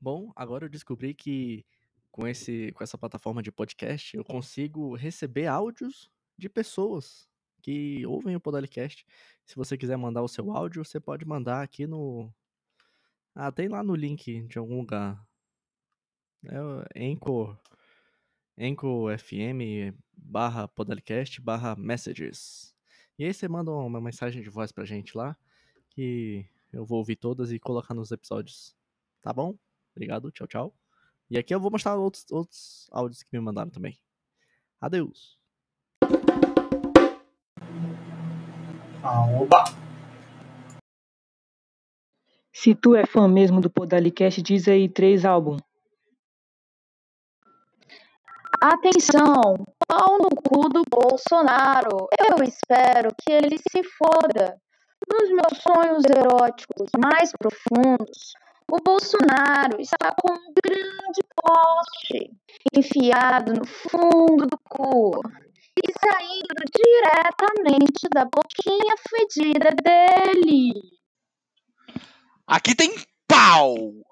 Bom, agora eu descobri que com esse com essa plataforma de podcast eu consigo receber áudios de pessoas que ouvem o Podalicast. Se você quiser mandar o seu áudio, você pode mandar aqui no. Ah, tem lá no link de algum lugar. É Anchor, Anchor FM barra Podalicast barra Messages. E aí você manda uma mensagem de voz pra gente lá, que eu vou ouvir todas e colocar nos episódios. Tá bom? Obrigado, tchau, tchau. E aqui eu vou mostrar outros, outros áudios que me mandaram também. Adeus. Aoba! Se tu é fã mesmo do Podalicast, diz aí três álbuns. Atenção! Pau no cu do Bolsonaro! Eu espero que ele se foda! Nos meus sonhos eróticos mais profundos, o Bolsonaro está com um grande poste enfiado no fundo do cu e saindo diretamente da boquinha fedida dele. Aqui tem pau!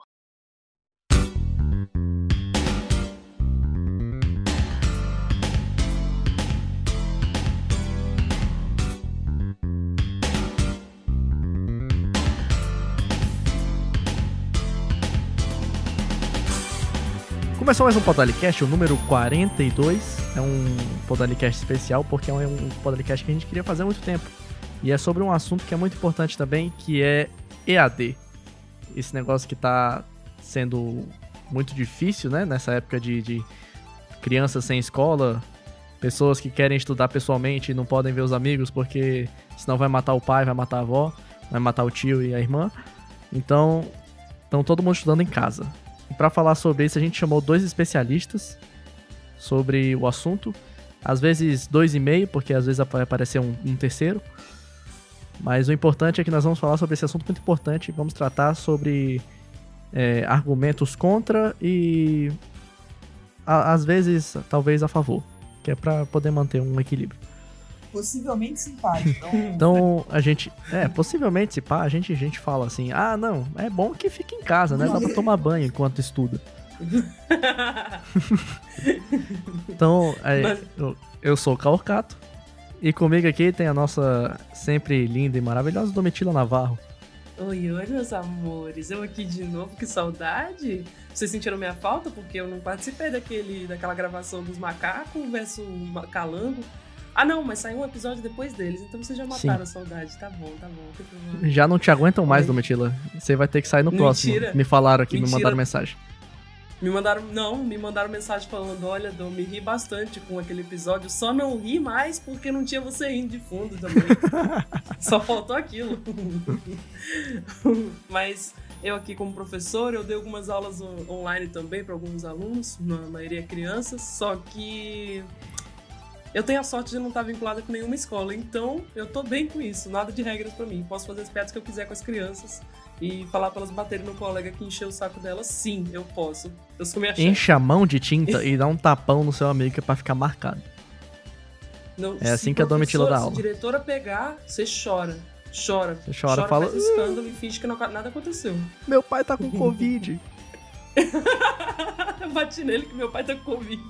Começou mais um Podalicast, o número 42. É um Podalicast especial porque é um Podalicast que a gente queria fazer há muito tempo. E é sobre um assunto que é muito importante também, que é EAD. Esse negócio que tá sendo muito difícil, né? Nessa época de, de crianças sem escola, pessoas que querem estudar pessoalmente e não podem ver os amigos porque senão vai matar o pai, vai matar a avó, vai matar o tio e a irmã. Então, estão todo mundo estudando em casa. Para falar sobre isso, a gente chamou dois especialistas sobre o assunto. Às vezes dois e meio, porque às vezes vai aparecer um, um terceiro. Mas o importante é que nós vamos falar sobre esse assunto muito importante. Vamos tratar sobre é, argumentos contra e a, às vezes talvez a favor, que é para poder manter um equilíbrio. Possivelmente simpático. Então, Então a gente, é, possivelmente se pá, a gente, a gente fala assim: "Ah, não, é bom que fique em casa, né? Dá pra tomar banho enquanto estuda". Então, é, Mas- eu, eu sou o Calcato e comigo aqui tem a nossa sempre linda e maravilhosa Domitila Navarro. Oi, oi, meus amores. Eu aqui de novo, que saudade. Vocês sentiram minha falta porque eu não participei daquele, daquela gravação dos macacos versus calango. Ah, não, mas saiu um episódio depois deles, então vocês já mataram a saudade. Tá bom, tá bom, não. Já não te aguentam mais. Domitila. Você vai ter que sair no Mentira. próximo. Me falaram aqui, me Mentira. mandaram mensagem. Me mandaram, não, me mandaram mensagem falando: olha, Dom, me ri bastante com aquele episódio, só não ri mais porque não tinha você rindo de fundo também. só faltou aquilo. Mas eu aqui como professor, eu dei algumas aulas on- online também para alguns alunos, na maioria crianças, só que eu tenho a sorte de não estar vinculada com nenhuma escola, então eu tô bem com isso, nada de regras para mim. Posso fazer as piadas que eu quiser com as crianças e falar para elas baterem no colega que encheu o saco delas, sim, eu posso. Eu sou minha chefe. Enche a mão de tinta e dá um tapão no seu amigo que é pra ficar marcado. Não, É assim que a Domitila dá aula. Se a diretora pegar, você chora. Chora. Você chora, fala, faz escândalo e finge que não- nada aconteceu. Meu pai tá com Covid. Bati nele que meu pai tá com Covid.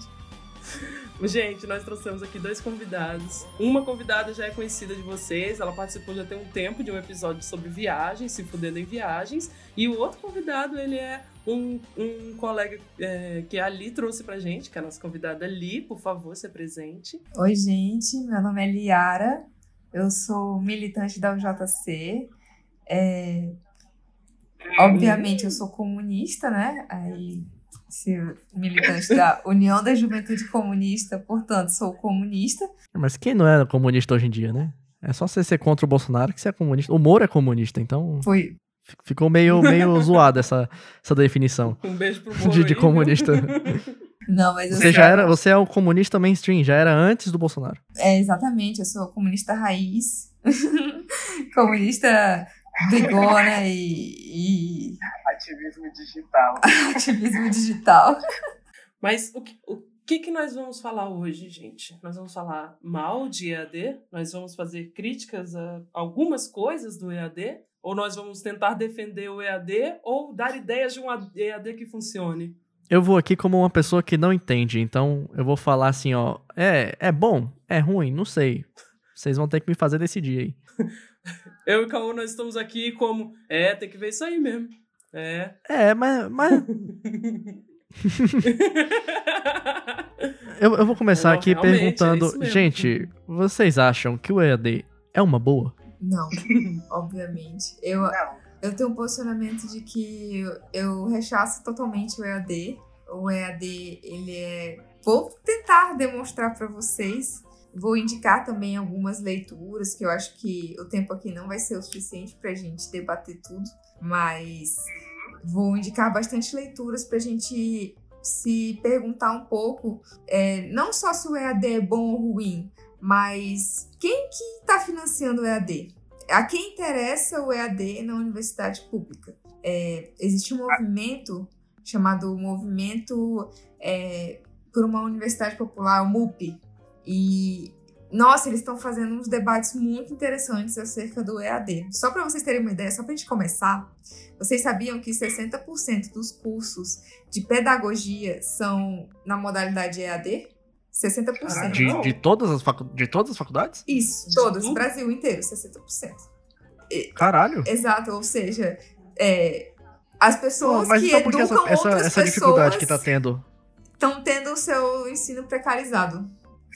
Gente, nós trouxemos aqui dois convidados. Uma convidada já é conhecida de vocês, ela participou já tem um tempo de um episódio sobre viagens, se fudendo em viagens. E o outro convidado, ele é um, um colega é, que a Ali trouxe pra gente, que é a nossa convidada Li, por favor, se presente. Oi, gente, meu nome é Liara, eu sou militante da UJC. É, obviamente, eu sou comunista, né? Aí, militante da União da Juventude Comunista, portanto, sou comunista. Mas quem não é comunista hoje em dia, né? É só você ser contra o Bolsonaro que você é comunista. O Moro é comunista, então Foi, ficou meio, meio zoada essa, essa definição Um beijo pro Moro de, de comunista. não, mas Você já era, você é o comunista mainstream, já era antes do Bolsonaro. é exatamente, eu sou comunista raiz, comunista bigona e, e ativismo digital. ativismo digital. Mas o que, o que, que nós vamos falar hoje, gente? Nós vamos falar mal de EAD, nós vamos fazer críticas a algumas coisas do EAD, Ou nós vamos tentar defender o EAD ou dar ideias de um EAD que funcione? Eu vou aqui como uma pessoa que não entende, então eu vou falar assim, ó, é, é bom, é ruim, não sei. Vocês vão ter que me fazer decidir aí. Eu e o Caô, nós estamos aqui como, é, tem que ver isso aí mesmo. É. É, mas. mas... eu, eu vou começar Não, aqui é perguntando, mesmo. gente, vocês acham que o EAD é uma boa? Não, obviamente. Eu, Não. eu tenho um posicionamento de que eu, eu rechaço totalmente o EAD. O EAD, ele é. Vou tentar demonstrar para vocês. Vou indicar também algumas leituras, que eu acho que o tempo aqui não vai ser o suficiente para a gente debater tudo, mas vou indicar bastante leituras para a gente se perguntar um pouco, é, não só se o EAD é bom ou ruim, mas quem que está financiando o EAD? A quem interessa o EAD na universidade pública? É, existe um movimento chamado Movimento é, por uma Universidade Popular, o MUP, e nossa, eles estão fazendo uns debates muito interessantes acerca do EAD. Só para vocês terem uma ideia, só para a gente começar, vocês sabiam que 60% dos cursos de pedagogia são na modalidade EAD? 60%. De, de, todas as facu... de todas as faculdades? Isso, todas? Brasil inteiro, 60%. Caralho. Exato, ou seja, é, as pessoas Mas que então educam essa, essa, outras essa dificuldade pessoas que tá tendo? estão tendo o seu ensino precarizado,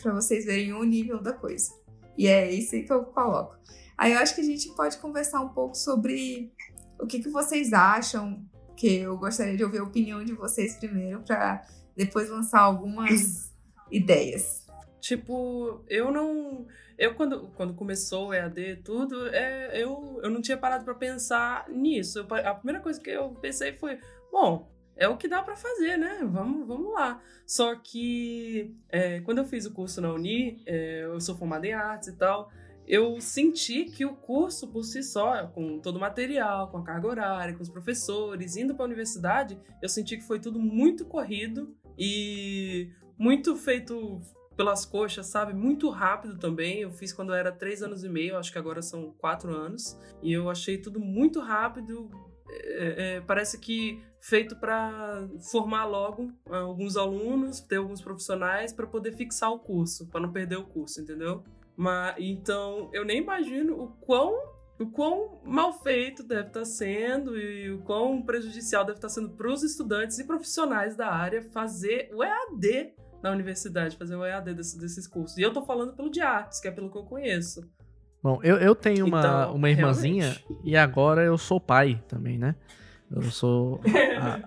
para vocês verem o nível da coisa. E é isso aí que eu coloco. Aí eu acho que a gente pode conversar um pouco sobre o que, que vocês acham, que eu gostaria de ouvir a opinião de vocês primeiro, para depois lançar algumas ideias. Tipo, eu não. Eu, quando, quando começou o EAD e tudo, é, eu, eu não tinha parado pra pensar nisso. Eu a primeira coisa que eu pensei foi: bom, é o que dá pra fazer, né? Vamos, vamos lá. Só que é, quando eu fiz o curso na Uni, é, eu sou formada em artes e tal, eu senti que o curso por si só, com todo o material, com a carga horária, com os professores, indo pra universidade, eu senti que foi tudo muito corrido e muito feito pelas coxas, sabe? Muito rápido também. Eu fiz quando eu era três anos e meio, acho que agora são quatro anos. E eu achei tudo muito rápido. É, é, parece que feito para formar logo ah, alguns alunos, ter alguns profissionais para poder fixar o curso, para não perder o curso, entendeu? Mas então eu nem imagino o quão o quão mal feito deve estar sendo e o quão prejudicial deve estar sendo para os estudantes e profissionais da área fazer o EAD na universidade, fazer o EAD desse- desses cursos. E eu tô falando pelo de artes, que é pelo que eu conheço. Bom, eu, eu tenho uma, Então, uma irmãzinha realmente. e agora eu sou pai também, né? Eu sou. A,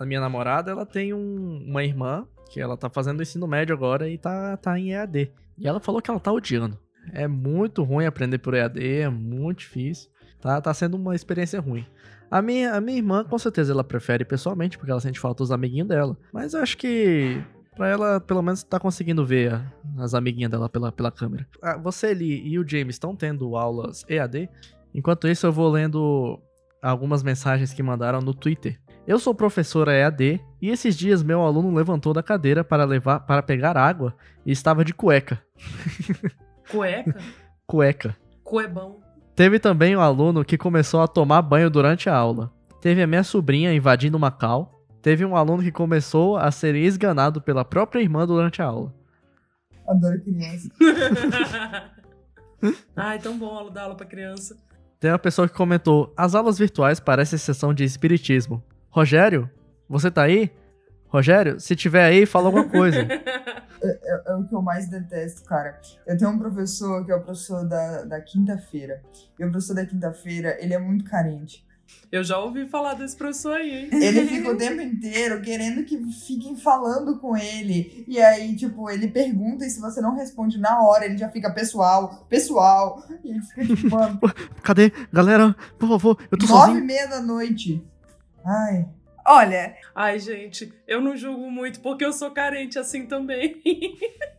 a minha namorada, ela tem um- uma irmã que ela tá fazendo ensino médio agora e tá, tá em EAD. E ela falou que ela tá odiando. É muito ruim aprender por EAD, é muito difícil. Tá, tá sendo uma experiência ruim. A minha, a minha irmã, com certeza, ela prefere pessoalmente, porque ela sente falta dos amiguinhos dela. Mas eu acho que pra ela, pelo menos, tá conseguindo ver a- as amiguinhas dela pela, pela câmera. Ah, você, Lee, e o James estão tendo aulas EAD? Enquanto isso, eu vou lendo algumas mensagens que mandaram no Twitter. Eu sou professora EAD e esses dias meu aluno levantou da cadeira para levar para pegar água e estava de cueca. Cueca? Cueca. Coebão. Teve também um aluno que começou a tomar banho durante a aula. Teve a minha sobrinha invadindo uma cal. Teve um aluno que começou a ser esganado pela própria irmã durante a aula. Adoro criança. Ai, tão bom aula dar aula pra criança. Tem uma pessoa que comentou: As aulas virtuais parecem sessão de espiritismo. Rogério, você tá aí? Rogério, se tiver aí, fala alguma coisa. É, é o que eu mais detesto, cara. Eu tenho um professor que é o professor da, da quinta-feira. E o professor da quinta-feira, ele é muito carente. Eu já ouvi falar desse professor aí, hein? Ele fica o tempo inteiro querendo que fiquem falando com ele. E aí, tipo, ele pergunta e se você não responde na hora, ele já fica pessoal, pessoal. E ele fica tipo, mano, Cadê? Galera, por favor, eu tô nove e sozinho. meia da noite. Ai. Olha, Ai, gente, eu não julgo muito porque eu sou carente assim também.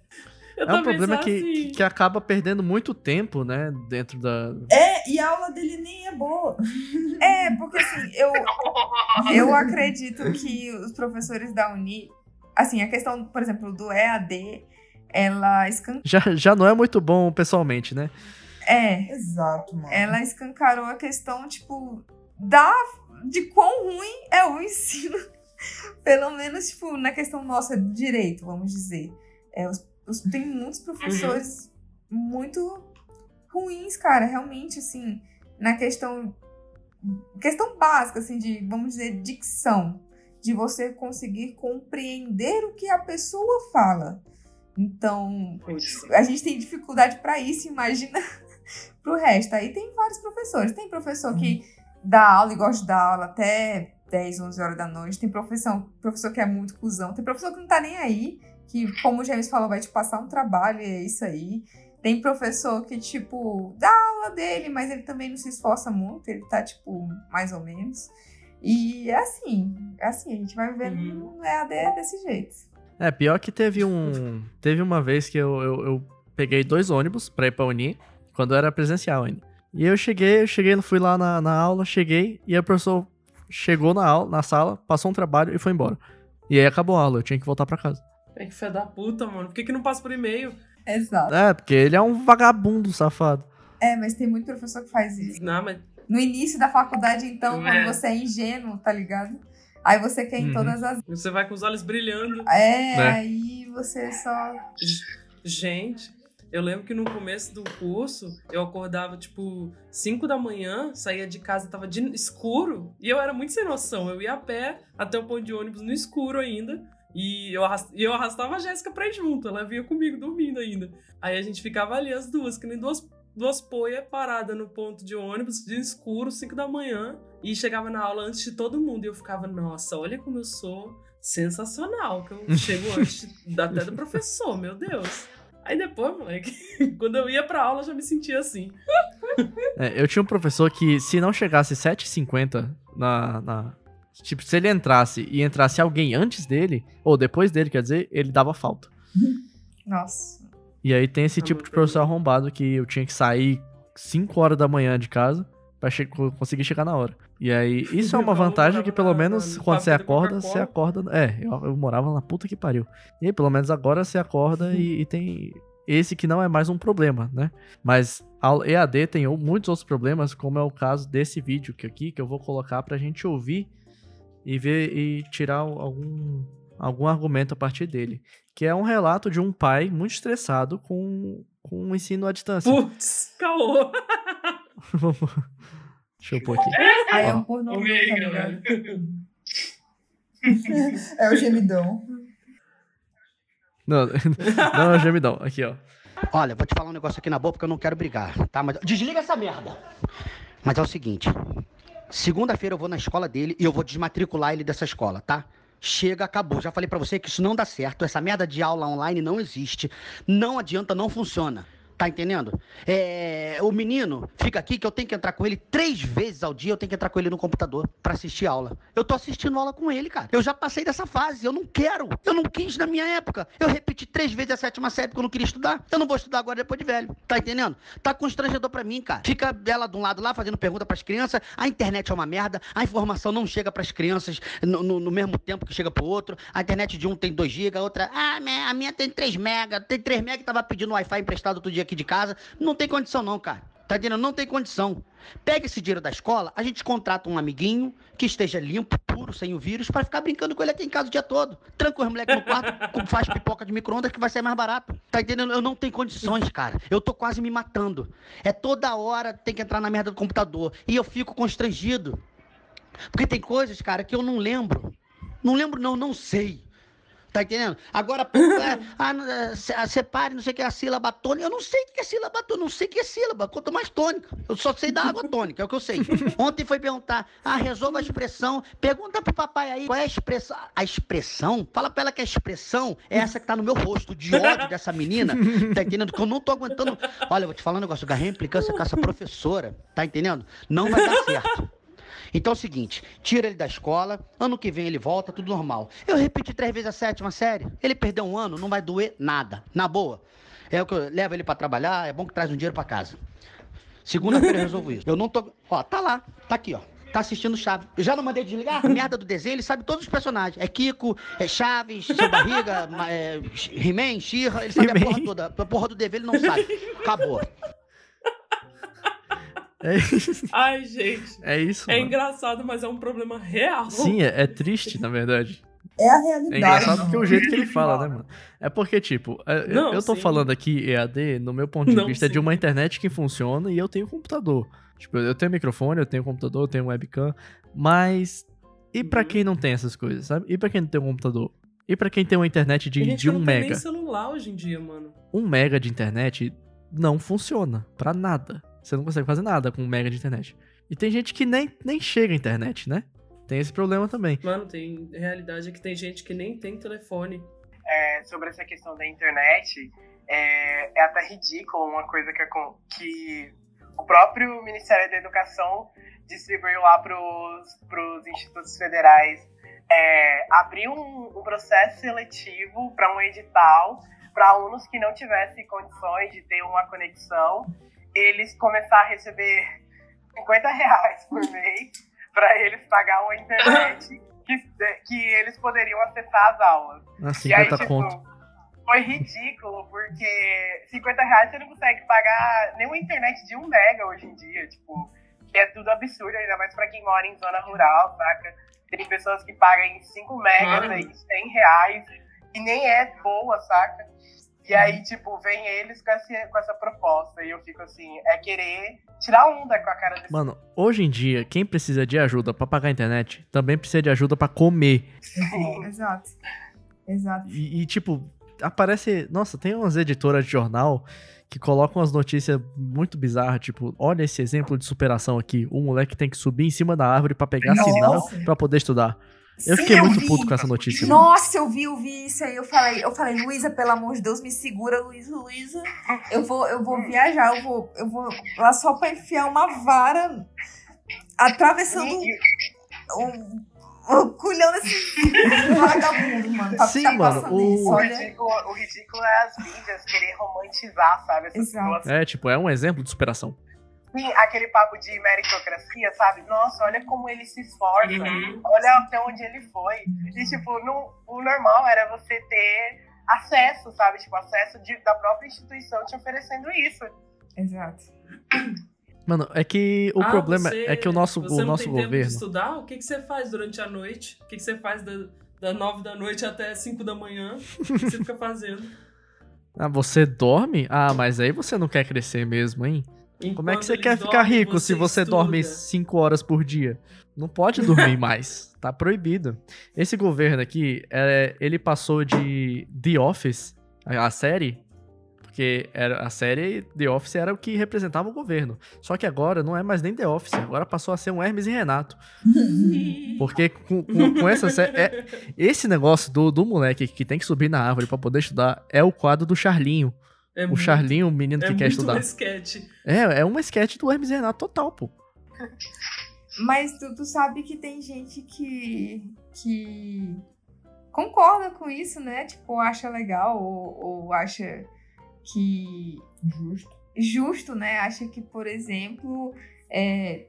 É um problema que, assim. que acaba perdendo muito tempo, né? Dentro da. É, e a aula dele nem é boa. é, porque assim, eu, eu acredito que os professores da Uni, assim, a questão, por exemplo, do EAD, ela escan... Já, já não é muito bom pessoalmente, né? É, Exato, mano. ela escancarou a questão, tipo, da, de quão ruim é o ensino. Pelo menos, tipo, na questão nossa de direito, vamos dizer. É, os- os- tem muitos professores muito ruins, cara, realmente, assim, na questão. Questão básica, assim, de, vamos dizer, dicção. De você conseguir compreender o que a pessoa fala. Então, a gente tem dificuldade para isso, imagina pro resto. Aí tem vários professores. Tem professor que dá aula e gosta de dar aula até 10, 11 horas da noite. Tem professor, professor que é muito cuzão. Tem professor que não tá nem aí, que, como o James falou, vai te passar um trabalho e é isso aí. Tem professor que, tipo, dá aula dele, mas ele também não se esforça muito, ele tá, tipo, mais ou menos. E é assim, é assim, a gente vai vivendo Uhum. no EAD desse jeito. É, pior que teve um. Teve uma vez que eu, eu, eu peguei dois ônibus pra ir pra Uni, quando era presencial ainda. E eu cheguei, eu cheguei, fui lá na, na aula, cheguei, e a professor chegou na aula, na sala, passou um trabalho e foi embora. E aí acabou a aula, eu tinha que voltar pra casa. É que fé da puta, mano. Por que, que não passa por e-mail? Exato. É, porque ele é um vagabundo safado. É, mas tem muito professor que faz isso. Não, mas No início da faculdade, então, É. quando você é ingênuo, tá ligado? Aí você quer em Uhum. todas as. você vai com os olhos brilhando. É, Né? aí você só. Gente, eu lembro que no começo do curso eu acordava tipo 5 da manhã, saía de casa, tava de escuro, e eu era muito sem noção. Eu ia a pé até o ponto de ônibus no escuro ainda. E eu, arras- e eu arrastava a Jéssica pra ir junto, ela vinha comigo dormindo ainda. Aí a gente ficava ali as duas, que nem duas, duas poias paradas no ponto de ônibus, de escuro, 5 da manhã, e chegava na aula antes de todo mundo. E eu ficava, nossa, olha como eu sou sensacional, que eu chego antes até do professor, meu Deus. Aí depois, moleque, quando eu ia pra aula, eu já me sentia assim. É, eu tinha um professor que, se não chegasse 7h50 na, na. Tipo, se ele entrasse e entrasse alguém antes dele, ou depois dele, quer dizer, ele dava falta. Nossa. E aí tem esse tipo de professor arrombado que eu tinha que sair 5 horas da manhã de casa pra che- co- conseguir chegar na hora. E aí, isso é uma vantagem que pelo menos na quando você acorda, você acorda. É, eu, eu morava na puta que pariu. E aí, pelo menos agora você acorda e, e tem esse que não é mais um problema, né? Mas a EAD tem muitos outros problemas, como é o caso desse vídeo que aqui, que eu vou colocar pra gente ouvir e ver e tirar algum, algum argumento a partir dele. Que é um relato de um pai muito estressado com, com o ensino à distância. Putz, caô. Deixa eu pôr aqui. Aí é um pornô, tá. É o gemidão. Não, não é o gemidão. Aqui, ó. Olha, vou te falar um negócio aqui na boa porque eu não quero brigar, tá? Mas desliga essa merda. Mas é o seguinte, segunda-feira eu vou na escola dele e eu vou desmatricular ele dessa escola, tá? Chega, acabou. Já falei pra você que isso não dá certo. Essa merda de aula online não existe. Não adianta, não funciona. Tá entendendo? É, o menino fica aqui que eu tenho que entrar com ele três vezes ao dia. Eu tenho que entrar com ele no computador pra assistir aula. Eu tô assistindo aula com ele, cara. Eu já passei dessa fase. Eu não quero. Eu não quis na minha época. Eu repeti três vezes a sétima série porque eu não queria estudar. Eu não vou estudar agora depois de velho. Tá entendendo? Tá constrangedor pra mim, cara. Fica ela de um lado lá fazendo pergunta pras crianças. A internet é uma merda. A informação não chega pras crianças no, no- no mesmo tempo que chega pro outro. A internet de um tem 2 GB, a outra, ah, a minha tem 3 mega. Tem 3 mega e tava pedindo Wi-Fi emprestado outro dia aqui de casa. Não tem condição não, cara. Tá entendendo? Não tem condição. Pega esse dinheiro da escola, a gente contrata um amiguinho que esteja limpo, puro, sem o vírus, pra ficar brincando com ele aqui em casa o dia todo. Tranca os moleques no quarto, faz pipoca de micro-ondas que vai ser mais barato. Tá entendendo? Eu não tenho condições, cara. Eu tô quase me matando. É toda hora tem que entrar na merda do computador. E eu fico constrangido. Porque tem coisas, cara, que eu não lembro. Não lembro, não, não sei. Tá entendendo? Agora, é, separe, não sei o que é a sílaba tônica. Eu não sei o que é sílaba tônica, não sei o que é sílaba, quanto mais tônica. Eu só sei da água tônica, é o que eu sei. Ontem foi perguntar, ah, resolva a expressão. Pergunta pro papai aí qual é a expressão. A expressão? Fala pra ela que a expressão é essa que tá no meu rosto, de ódio dessa menina. Tá entendendo? Que eu não tô aguentando. Olha, eu vou te falar um negócio, eu agarrei a implicância com essa professora, tá entendendo? Não vai dar certo. Então é o seguinte, tira ele da escola, ano que vem ele volta, tudo normal. Eu repeti três vezes a sétima série, ele perdeu um ano, não vai doer nada, na boa. É o que eu levo ele pra trabalhar, é bom que traz um dinheiro pra casa. Segunda-feira eu resolvo isso. Eu não tô. Ó, tá lá, tá aqui, ó. Tá assistindo Chaves. Eu já não mandei desligar? Merda do desenho, ele sabe todos os personagens. É Kiko, é Chaves, Seu Barriga, é, He-Man, She-Ra, ele sabe a porra toda. A porra do dever ele não sabe. Acabou. É isso. Ai, gente. É isso, É mano. engraçado, mas é um problema real. Sim, é, é triste, na verdade. É a É realidade. engraçado porque o mano. jeito que ele fala, né, mano? É porque, tipo, é- eu- Não, eu tô sim. falando aqui EAD, no meu ponto de Não, vista, de sim. uma internet que funciona e eu tenho computador. Tipo, eu tenho microfone, eu tenho computador, eu tenho webcam, mas. E pra Uhum. quem não tem essas coisas, sabe? E pra quem não tem um computador? E pra quem tem uma internet de, de um não tem mega? nem celular hoje em dia, mano. Um mega de internet não funciona pra nada. Você não consegue fazer nada com um mega de internet. E tem gente que nem, nem chega à internet, né? Tem esse problema também. Mano, tem realidade é que tem gente que nem tem telefone. é, sobre essa questão da internet, é, é até ridículo uma coisa que, que o próprio Ministério da Educação distribuiu lá para os institutos federais. É, abriu um, um processo seletivo para um edital para alunos que não tivessem condições de ter uma conexão, eles começar a receber 50 reais por mês para eles pagar uma internet que, que eles poderiam acessar as aulas. Ah, E aí, 50 tipo, conto. foi ridículo, porque 50 reais você não consegue pagar nem uma internet de um mega hoje em dia, tipo, que é tudo absurdo, ainda mais pra quem mora em zona rural, saca? Tem pessoas que pagam em 5 megas aí, 100 reais, e nem é boa, saca? E aí, tipo, vem eles com essa, com essa proposta, e eu fico assim, é querer tirar onda com a cara desse Mano, hoje em dia, quem precisa de ajuda pra pagar a internet também precisa de ajuda pra comer. Exato. Exato. E, e, tipo, aparece. Nossa, tem umas editoras de jornal que colocam umas notícias muito bizarras, tipo, olha esse exemplo de superação aqui. O moleque tem que subir em cima da árvore pra pegar Nossa. sinal pra poder estudar. Eu Sim, fiquei muito vi. puto com essa notícia. Nossa, eu vi, eu vi isso aí. Eu falei, eu falei, Luísa, pelo amor de Deus, me segura, Luísa, Luísa. Eu vou, eu vou viajar, eu vou, eu vou lá só pra enfiar uma vara atravessando o, o culhão desse vagabundo, mano. Pra Sim, ficar mano, o- isso, O ridículo, o ridículo é as mídias querer romantizar, sabe? Essas Exato. situações. É, tipo, é um exemplo de superação. Sim, aquele papo de meritocracia, sabe? Nossa, olha como ele se esforça, Uhum. olha até onde ele foi. E, tipo, no- o normal era você ter acesso, sabe? Tipo, acesso de- da própria instituição te oferecendo isso. Exato. Mano, é que o Ah, problema você- é que o nosso, você o não nosso tem tempo de governo. estudar? O que, que você faz durante a noite? O que, que você faz da, da 9 da noite até 5 da manhã? O que você fica fazendo? Ah, você dorme? Ah, mas aí você não quer crescer mesmo, hein? Como é que Enquanto você quer ficar rico se você estuda. dorme 5 horas por dia? Não pode dormir mais. Tá proibido. Esse governo aqui, é, ele passou de The Office, a série, porque era, a série The Office era o que representava o governo. Só que agora não é mais nem The Office, agora passou a ser um Hermes e Renato. Porque com, com, com essa série. é- esse negócio do, do moleque que tem que subir na árvore pra poder estudar é o quadro do Charlinho. É o muito- Charlinho, o menino é que quer muito estudar. um sketch. É, é uma sketch do Hermes Renato total, pô. Mas tu, tu sabe que tem gente que, que concorda com isso, né? Tipo, acha legal ou, ou acha que. Justo. Justo, né? Acha que, por exemplo, é,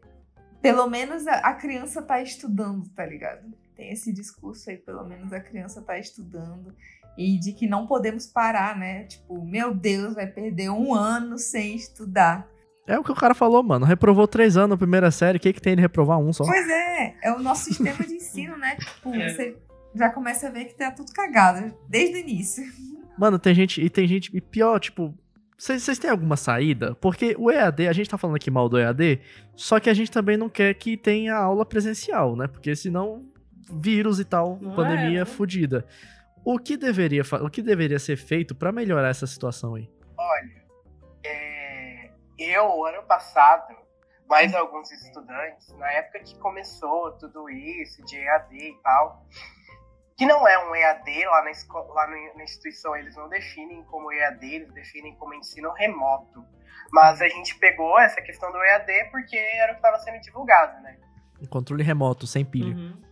pelo menos a, a criança tá estudando, tá ligado? Tem esse discurso aí, pelo menos a criança tá estudando. E de que não podemos parar, né? Tipo, meu Deus, vai perder um ano sem estudar. É o que o cara falou, mano. Reprovou três anos na primeira série. O que, que tem de reprovar um só? Pois é, é o nosso sistema de ensino, né? Tipo, É. você já começa a ver que tá tudo cagado desde o início. Mano, tem gente. E tem gente. E pior, tipo. Vocês têm alguma saída? Porque o EAD, a gente tá falando aqui mal do EAD, só que a gente também não quer que tenha aula presencial, né? Porque senão, vírus e tal, Não pandemia é, né? fodida. O que deveria, o que deveria ser feito pra melhorar essa situação aí? Olha, é, eu, ano passado, mais alguns estudantes, na época que começou tudo isso, de EAD e tal, que não é um EAD lá na, esco- lá na instituição, eles não definem como EAD, eles definem como ensino remoto. Mas a gente pegou essa questão do EAD porque era o que estava sendo divulgado, né? Um controle remoto, sem pilha. Uhum.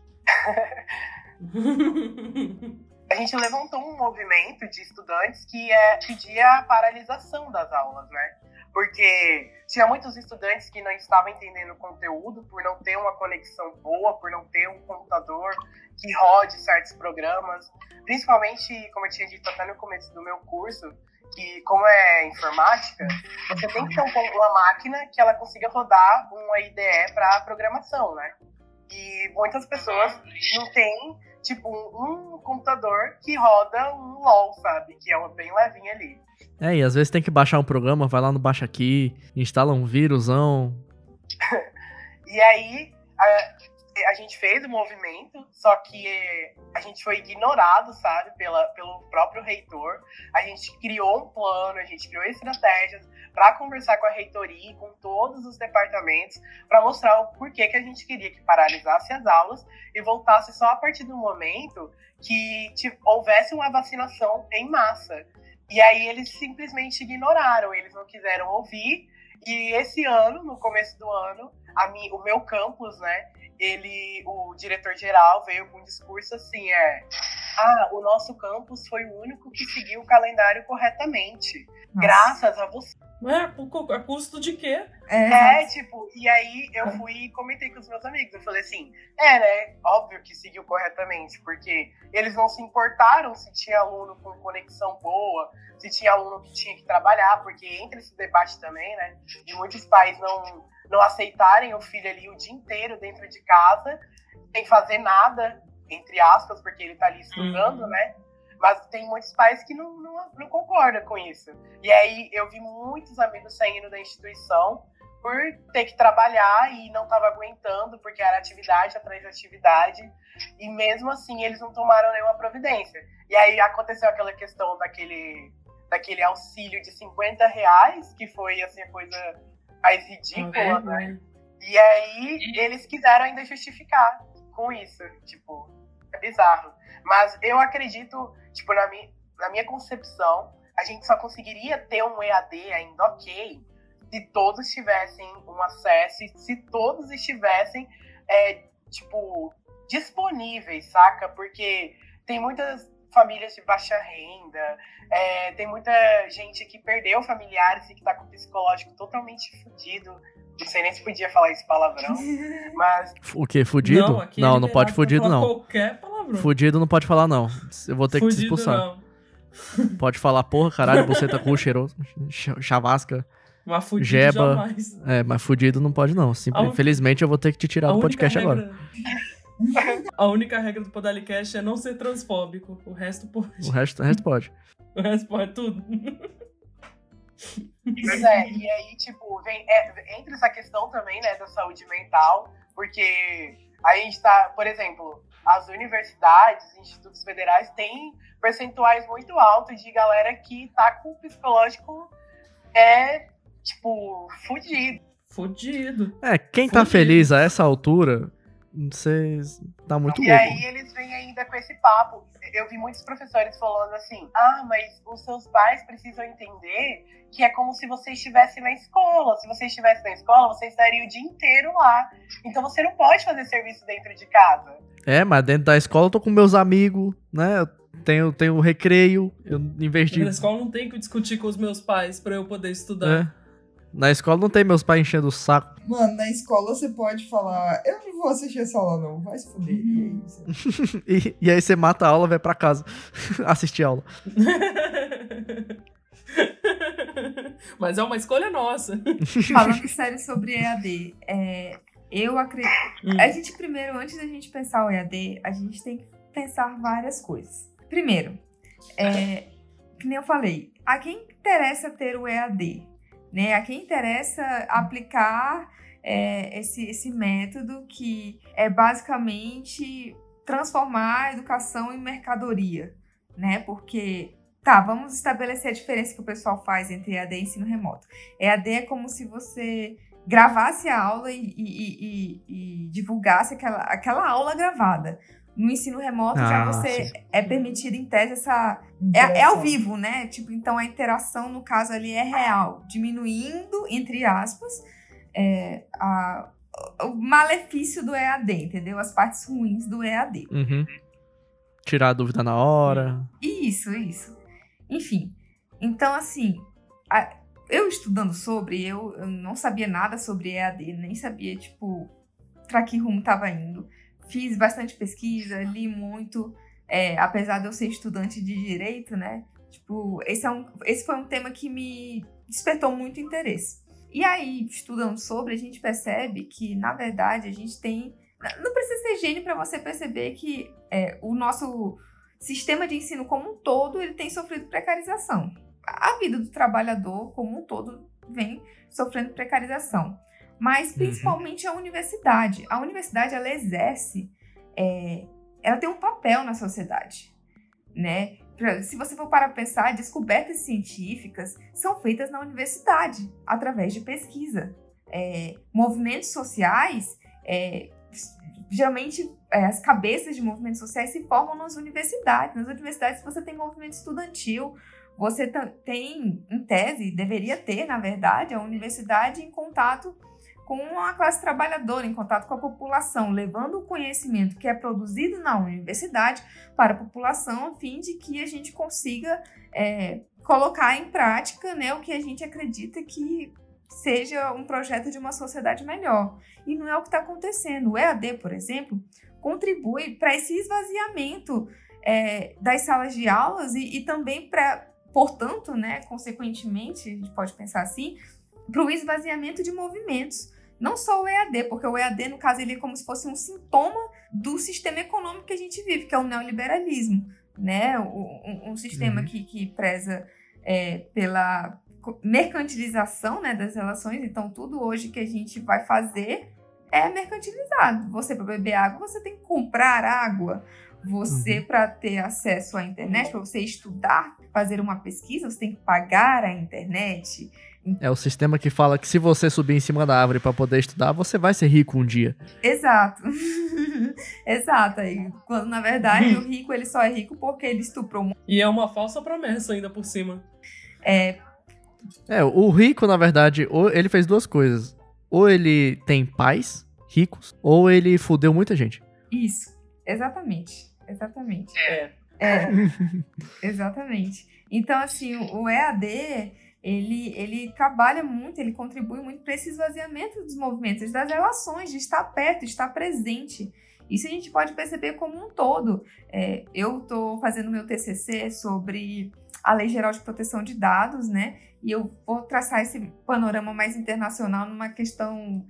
a gente levantou um movimento de estudantes que é, pedia a paralisação das aulas, né? Porque tinha muitos estudantes que não estavam entendendo o conteúdo por não ter uma conexão boa, por não ter um computador que rode certos programas. Principalmente, como eu tinha dito até no começo do meu curso, que, como é informática, você tem que ter um- uma máquina que ela consiga rodar uma IDE para programação, né? E muitas pessoas não têm, tipo, um, um computador que roda um LOL, sabe? Que é uma bem levinha ali. É, e às vezes tem que baixar um programa, vai lá no Baixa Aqui, instala um vírusão. E aí a, a gente fez o movimento, só que a gente foi ignorado, sabe, pela, pelo próprio reitor. A gente criou um plano, a gente criou estratégias para conversar com a reitoria, e com todos os departamentos, para mostrar o porquê que a gente queria que paralisasse as aulas e voltasse só a partir do momento que houvesse uma vacinação em massa. E aí eles simplesmente ignoraram, eles não quiseram ouvir. E esse ano, no começo do ano, o meu campus, né? Ele, o diretor-geral veio com um discurso assim, é... Ah, o nosso campus foi o único que seguiu o calendário corretamente. Graças a você. Cu- a custo de quê? É, É, tipo, e aí eu fui e comentei com os meus amigos. Eu falei assim, é, né? Óbvio que seguiu corretamente, porque eles não se importaram se tinha aluno com conexão boa, se tinha aluno que tinha que trabalhar, porque entra esse debate também, né? De muitos pais não, não aceitarem o filho ali o dia inteiro dentro de casa, sem fazer nada, entre aspas, porque ele tá ali estudando, Uhum. né? Mas tem muitos pais que não, não, não concordam com isso. E aí eu vi muitos amigos saindo da instituição por ter que trabalhar e não estava aguentando, porque era atividade atrás de atividade. E mesmo assim eles não tomaram nenhuma providência. E aí aconteceu aquela questão daquele, daquele auxílio de 50 reais, que foi assim a coisa mais ridícula, né? E aí eles quiseram ainda justificar com isso. Tipo, é bizarro. Mas eu acredito, tipo, na minha, na minha concepção, a gente só conseguiria ter um EAD ainda ok se todos tivessem um acesso, se todos estivessem, é, tipo, disponíveis, saca? Porque tem muitas famílias de baixa renda, é, tem muita gente que perdeu familiares e que tá com o psicológico totalmente fudido. Não sei nem se podia falar esse palavrão, mas O quê? Fudido? Não, Não, é não, pode fudido não. Qualquer palavrão. Fudido não pode falar não. Eu vou ter que te Fudido expulsar. não. Pode falar porra, caralho, buceta cu, cheiroso, ch- chavasca, Mas fudido jeba. jamais. É, mas fudido não pode não. Un- Infelizmente eu vou ter que te tirar A do podcast agora. A única regra do Podalicast é não ser transfóbico. O resto pode. O resto, o resto pode. O resto pode tudo. Pois é, e aí, tipo, vem, é, entra essa questão também, né, da saúde mental, porque a gente tá, por exemplo, as universidades, institutos federais têm percentuais muito altos de galera que tá com o psicológico, é, tipo, fudido. Fudido. É, quem tá Fudido. feliz a essa altura, você tá muito E louco. aí eles vêm ainda com esse papo. Eu vi muitos professores falando assim: ah, mas os seus pais precisam entender que é como se você estivesse na escola. Se você estivesse na escola, você estaria o dia inteiro lá. Então você não pode fazer serviço dentro de casa. É, mas dentro da escola eu tô com meus amigos, né? Eu tenho, tenho recreio, eu investi. Na escola não tem que discutir com os meus pais pra eu poder estudar. É. Na escola não tem meus pais enchendo o saco. Mano, na escola você pode falar, eu não vou assistir essa aula não, vai se fuder. E é isso. E, e aí você mata a aula, vai pra casa assistir aula. Mas é uma escolha nossa. Falando sério sobre EAD, é, eu acredito. Hum. A gente, primeiro, antes da gente pensar o EAD, a gente tem que pensar várias coisas. Primeiro, é, que nem eu falei, a quem interessa ter o EAD? Né? A quem interessa aplicar é, esse, esse método que é basicamente transformar a educação em mercadoria, né? Porque, tá, vamos estabelecer a diferença que o pessoal faz entre EAD e ensino remoto. EAD é como se você gravasse a aula e, e- e- e- e divulgasse aquela, aquela aula gravada. No ensino remoto já Ah, você sim. é permitido em tese essa é, é ao vivo, né? Tipo, então a interação no caso ali é real, diminuindo entre aspas é, a- o malefício do EAD, entendeu? As partes ruins do EAD. Uhum. Tirar a dúvida na hora. Isso, isso. Enfim, então assim, a- eu estudando sobre, eu, eu não sabia nada sobre EAD, nem sabia, tipo, pra que rumo tava indo. Fiz bastante pesquisa, li muito, é, apesar de eu ser estudante de direito, né? Tipo, esse, é um, esse foi um tema que me despertou muito interesse. E aí, estudando sobre, a gente percebe que, na verdade, a gente tem. Não precisa ser gênio para você perceber que é, o nosso sistema de ensino como um todo ele tem sofrido precarização. A vida do trabalhador como um todo vem sofrendo precarização. Mas principalmente a universidade. A universidade ela exerce, é, ela tem um papel na sociedade, né? Se você for para pensar, descobertas científicas são feitas na universidade através de pesquisa. É, movimentos sociais, é, geralmente é, as cabeças de movimentos sociais se formam nas universidades. Nas universidades você tem movimento estudantil, você tem, em tese, deveria ter, na verdade, a universidade em contato com a classe trabalhadora, em contato com a população, levando o conhecimento que é produzido na universidade para a população, a fim de que a gente consiga é, colocar em prática né, o que a gente acredita que seja um projeto de uma sociedade melhor. E não é o que está acontecendo. O EAD, por exemplo, contribui para esse esvaziamento é, das salas de aulas e, e também para, portanto, né, consequentemente, a gente pode pensar assim, para o esvaziamento de movimentos. Não só o EAD, porque o EAD, no caso, ele é como se fosse um sintoma do sistema econômico que a gente vive, que é o neoliberalismo, né? Um, um sistema Uhum. que, que preza é, pela mercantilização né, das relações. Então, tudo hoje que a gente vai fazer é mercantilizado. Você, para beber água, você tem que comprar água. Você, para ter acesso à internet, para você estudar, fazer uma pesquisa, você tem que pagar a internet. É o sistema que fala que se você subir em cima da árvore pra poder estudar, você vai ser rico um dia. Exato. Exato. Aí, quando na verdade o rico ele só é rico porque ele estuprou um E é uma falsa promessa ainda por cima. é, É, o rico, na verdade, ele fez duas coisas. Ou ele tem pais ricos, ou ele fudeu muita gente. isso. Exatamente. Exatamente. É. É, exatamente. Então, assim, o EAD, ele, ele trabalha muito, ele contribui muito para esse esvaziamento dos movimentos, das relações, de estar perto, de estar presente. Isso a gente pode perceber como um todo. É, eu estou fazendo meu TCC sobre a Lei Geral de Proteção de Dados, né? E eu vou traçar esse panorama mais internacional numa questão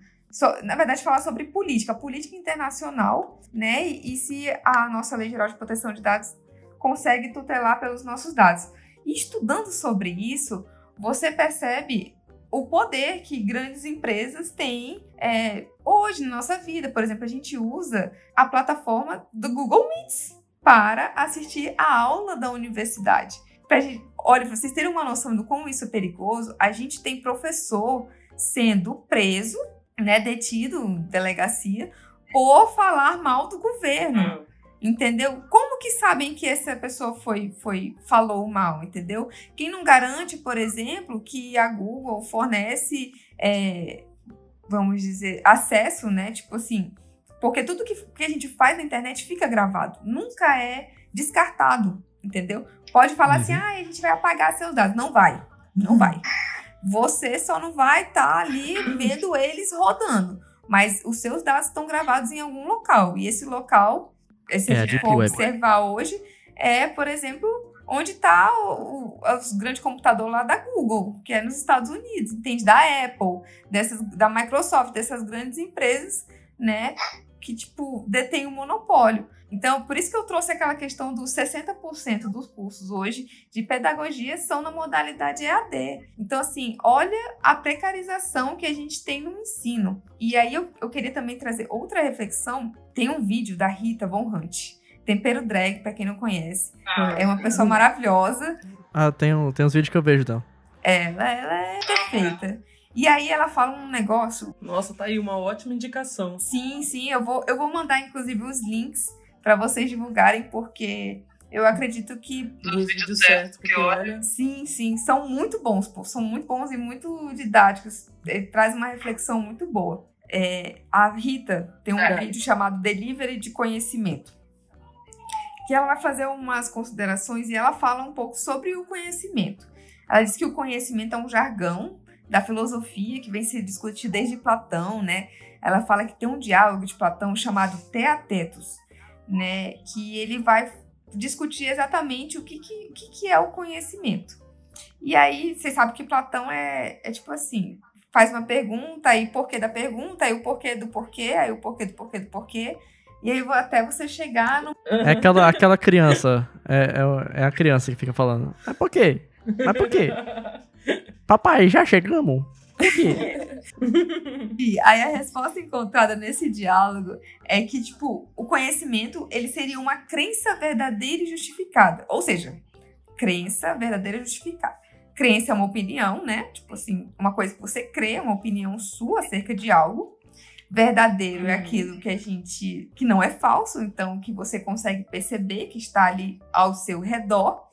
na verdade, falar sobre política, política internacional, né? E, e se a nossa Lei Geral de Proteção de Dados consegue tutelar pelos nossos dados. E estudando sobre isso, você percebe o poder que grandes empresas têm é, hoje na nossa vida. Por exemplo, a gente usa a plataforma do Google Meets para assistir a aula da universidade. Pra gente, olha, pra vocês terem uma noção do como isso é perigoso, a gente tem professor sendo preso, né, detido em delegacia, por falar mal do governo. Entendeu? Como que sabem que essa pessoa foi, foi falou mal, entendeu? Quem não garante, por exemplo, que a Google fornece, é, vamos dizer, acesso, né? Tipo assim, porque tudo que, que a gente faz na internet fica gravado, nunca é descartado, entendeu? Pode falar assim, ah, a gente vai apagar seus dados. Não vai, não vai. Você só não vai estar ali vendo eles rodando, mas os seus dados estão gravados em algum local, e esse local se É, a gente for Web. observar hoje, é, por exemplo, onde está o, o os grande computador lá da Google, que é nos Estados Unidos, entende? Da Apple, dessas, da Microsoft, dessas grandes empresas, né? Que, tipo, detêm o monopólio. Então, por isso que eu trouxe aquela questão dos 60% dos cursos hoje de pedagogia são na modalidade EAD. Então, assim, olha a precarização que a gente tem no ensino. E aí eu, eu queria também trazer outra reflexão. Tem um vídeo da Rita Von Hunt, Tempero Drag, pra quem não conhece. É uma pessoa maravilhosa. Ah, tem, um- tem uns vídeos que eu vejo dela. Ela, ela é perfeita. E aí ela fala um negócio. Nossa, tá aí uma ótima indicação. Sim, sim, eu vou, eu vou mandar inclusive os links para vocês divulgarem, porque eu acredito que Dos vídeos certos, porque olha. Sim, sim, são muito bons, pô, são muito bons e muito didáticos. Ele traz uma reflexão muito boa. É, a Rita tem um É. vídeo chamado Delivery de Conhecimento, que ela vai fazer umas considerações e ela fala um pouco sobre o conhecimento. Ela diz que o conhecimento é um jargão da filosofia que vem se discutindo desde Platão, né? Ela fala que tem um diálogo de Platão chamado Teatetos, né? Que ele vai discutir exatamente o que, que, o que, que é o conhecimento. E aí, vocês sabem que Platão é, é tipo assim: faz uma pergunta, aí porquê da pergunta, aí o porquê do porquê, aí o porquê do porquê do porquê. E aí até você chegar no. É aquela, aquela criança. É, é, é a criança que fica falando. Mas por quê? Mas por quê? Papai, já chegamos? Por quê? E aí a resposta encontrada nesse diálogo é que, tipo, o conhecimento, ele seria uma crença verdadeira e justificada. Ou seja, crença verdadeira e justificada. Crença é uma opinião, né? Tipo assim, uma coisa que você crê, uma opinião sua acerca de algo. Verdadeiro é aquilo que a gente. que não é falso, então que você consegue perceber que está ali ao seu redor.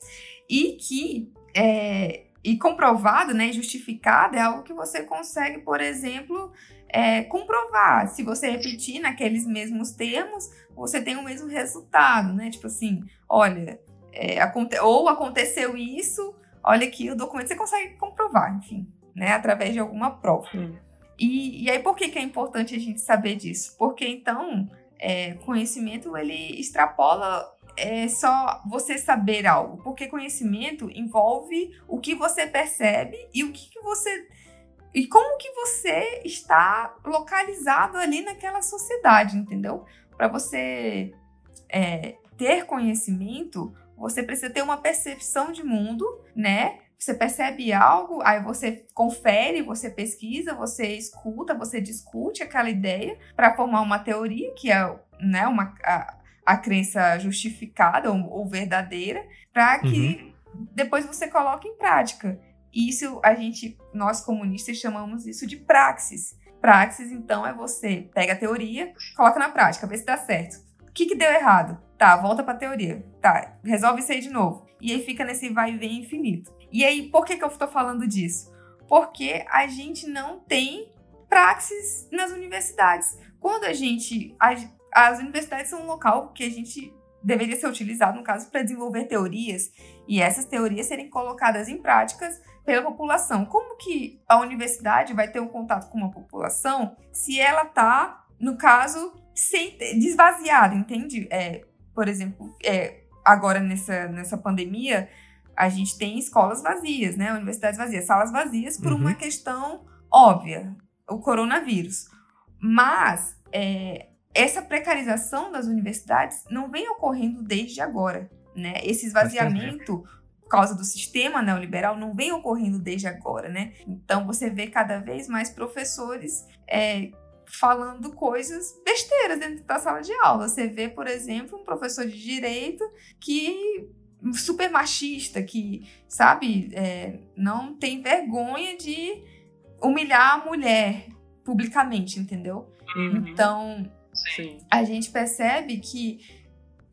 E que é, e comprovado, né, justificado, é algo que você consegue, por exemplo, é, comprovar. Se você repetir naqueles mesmos termos, você tem o mesmo resultado, né? Tipo assim, olha, é, aconte ou aconteceu isso, olha aqui o documento, você consegue comprovar, enfim, né, através de alguma prova. E, e aí, por que, que é importante a gente saber disso? Porque então, é, conhecimento ele extrapola é só você saber algo, porque conhecimento envolve o que você percebe e o que, que você e como que você está localizado ali naquela sociedade, entendeu? Para você é, ter conhecimento, você precisa ter uma percepção de mundo, né? Você percebe algo, aí você confere, você pesquisa, você escuta, você discute aquela ideia para formar uma teoria que é, né, uma a, a crença justificada ou, ou verdadeira, para que uhum. depois você coloque em prática. Isso a gente, nós comunistas, chamamos isso de praxis. Praxis, então, é você pega a teoria, coloca na prática, vê se dá certo. O que, que deu errado? Tá, volta para a teoria. Tá, resolve isso aí de novo. E aí fica nesse vai e vem infinito. E aí, por que, que eu estou falando disso? Porque a gente não tem praxis nas universidades. Quando a gente. As universidades são um local que a gente deveria ser utilizado, no caso, para desenvolver teorias e essas teorias serem colocadas em práticas pela população. Como que a universidade vai ter um contato com uma população se ela está, no caso, sem desvaziada, entende? É, por exemplo, é, agora nessa, nessa pandemia, a gente tem escolas vazias, né? Universidades vazias, salas vazias por uhum. uma questão óbvia, o coronavírus. Mas é, essa precarização das universidades não vem ocorrendo desde agora. Né? Esse esvaziamento por causa do sistema neoliberal não vem ocorrendo desde agora, né? Então você vê cada vez mais professores é, falando coisas besteiras dentro da sala de aula. Você vê, por exemplo, um professor de direito que super machista, que sabe, é, não tem vergonha de humilhar a mulher publicamente, entendeu? Uhum. Então Sim. a gente percebe que,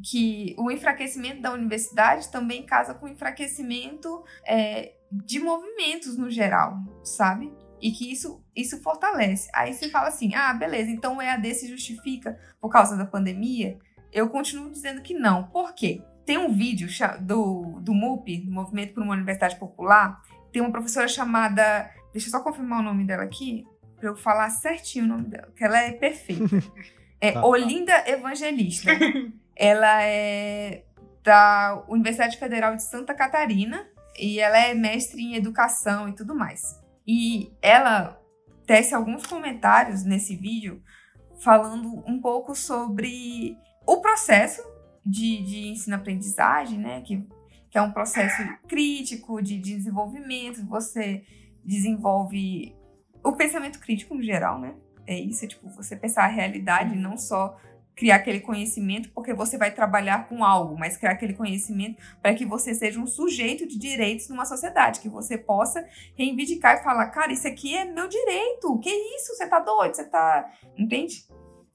que o enfraquecimento da universidade também casa com o enfraquecimento é, de movimentos no geral, sabe? E que isso, isso fortalece. Aí você fala assim: ah, beleza, então o EAD se justifica por causa da pandemia? Eu continuo dizendo que não. Por quê? Tem um vídeo do, do MUP, do Movimento por uma Universidade Popular, tem uma professora chamada. Deixa eu só confirmar o nome dela aqui, para eu falar certinho o nome dela, que ela é perfeita. É tá. Olinda Evangelista. ela é da Universidade Federal de Santa Catarina e ela é mestre em educação e tudo mais. E ela tece alguns comentários nesse vídeo falando um pouco sobre o processo de, de ensino-aprendizagem, né? Que, que é um processo crítico de, de desenvolvimento, você desenvolve o pensamento crítico no geral, né? É isso, é tipo, você pensar a realidade, não só criar aquele conhecimento porque você vai trabalhar com algo, mas criar aquele conhecimento para que você seja um sujeito de direitos numa sociedade, que você possa reivindicar e falar, cara, isso aqui é meu direito, que isso, você tá doido, você tá, entende?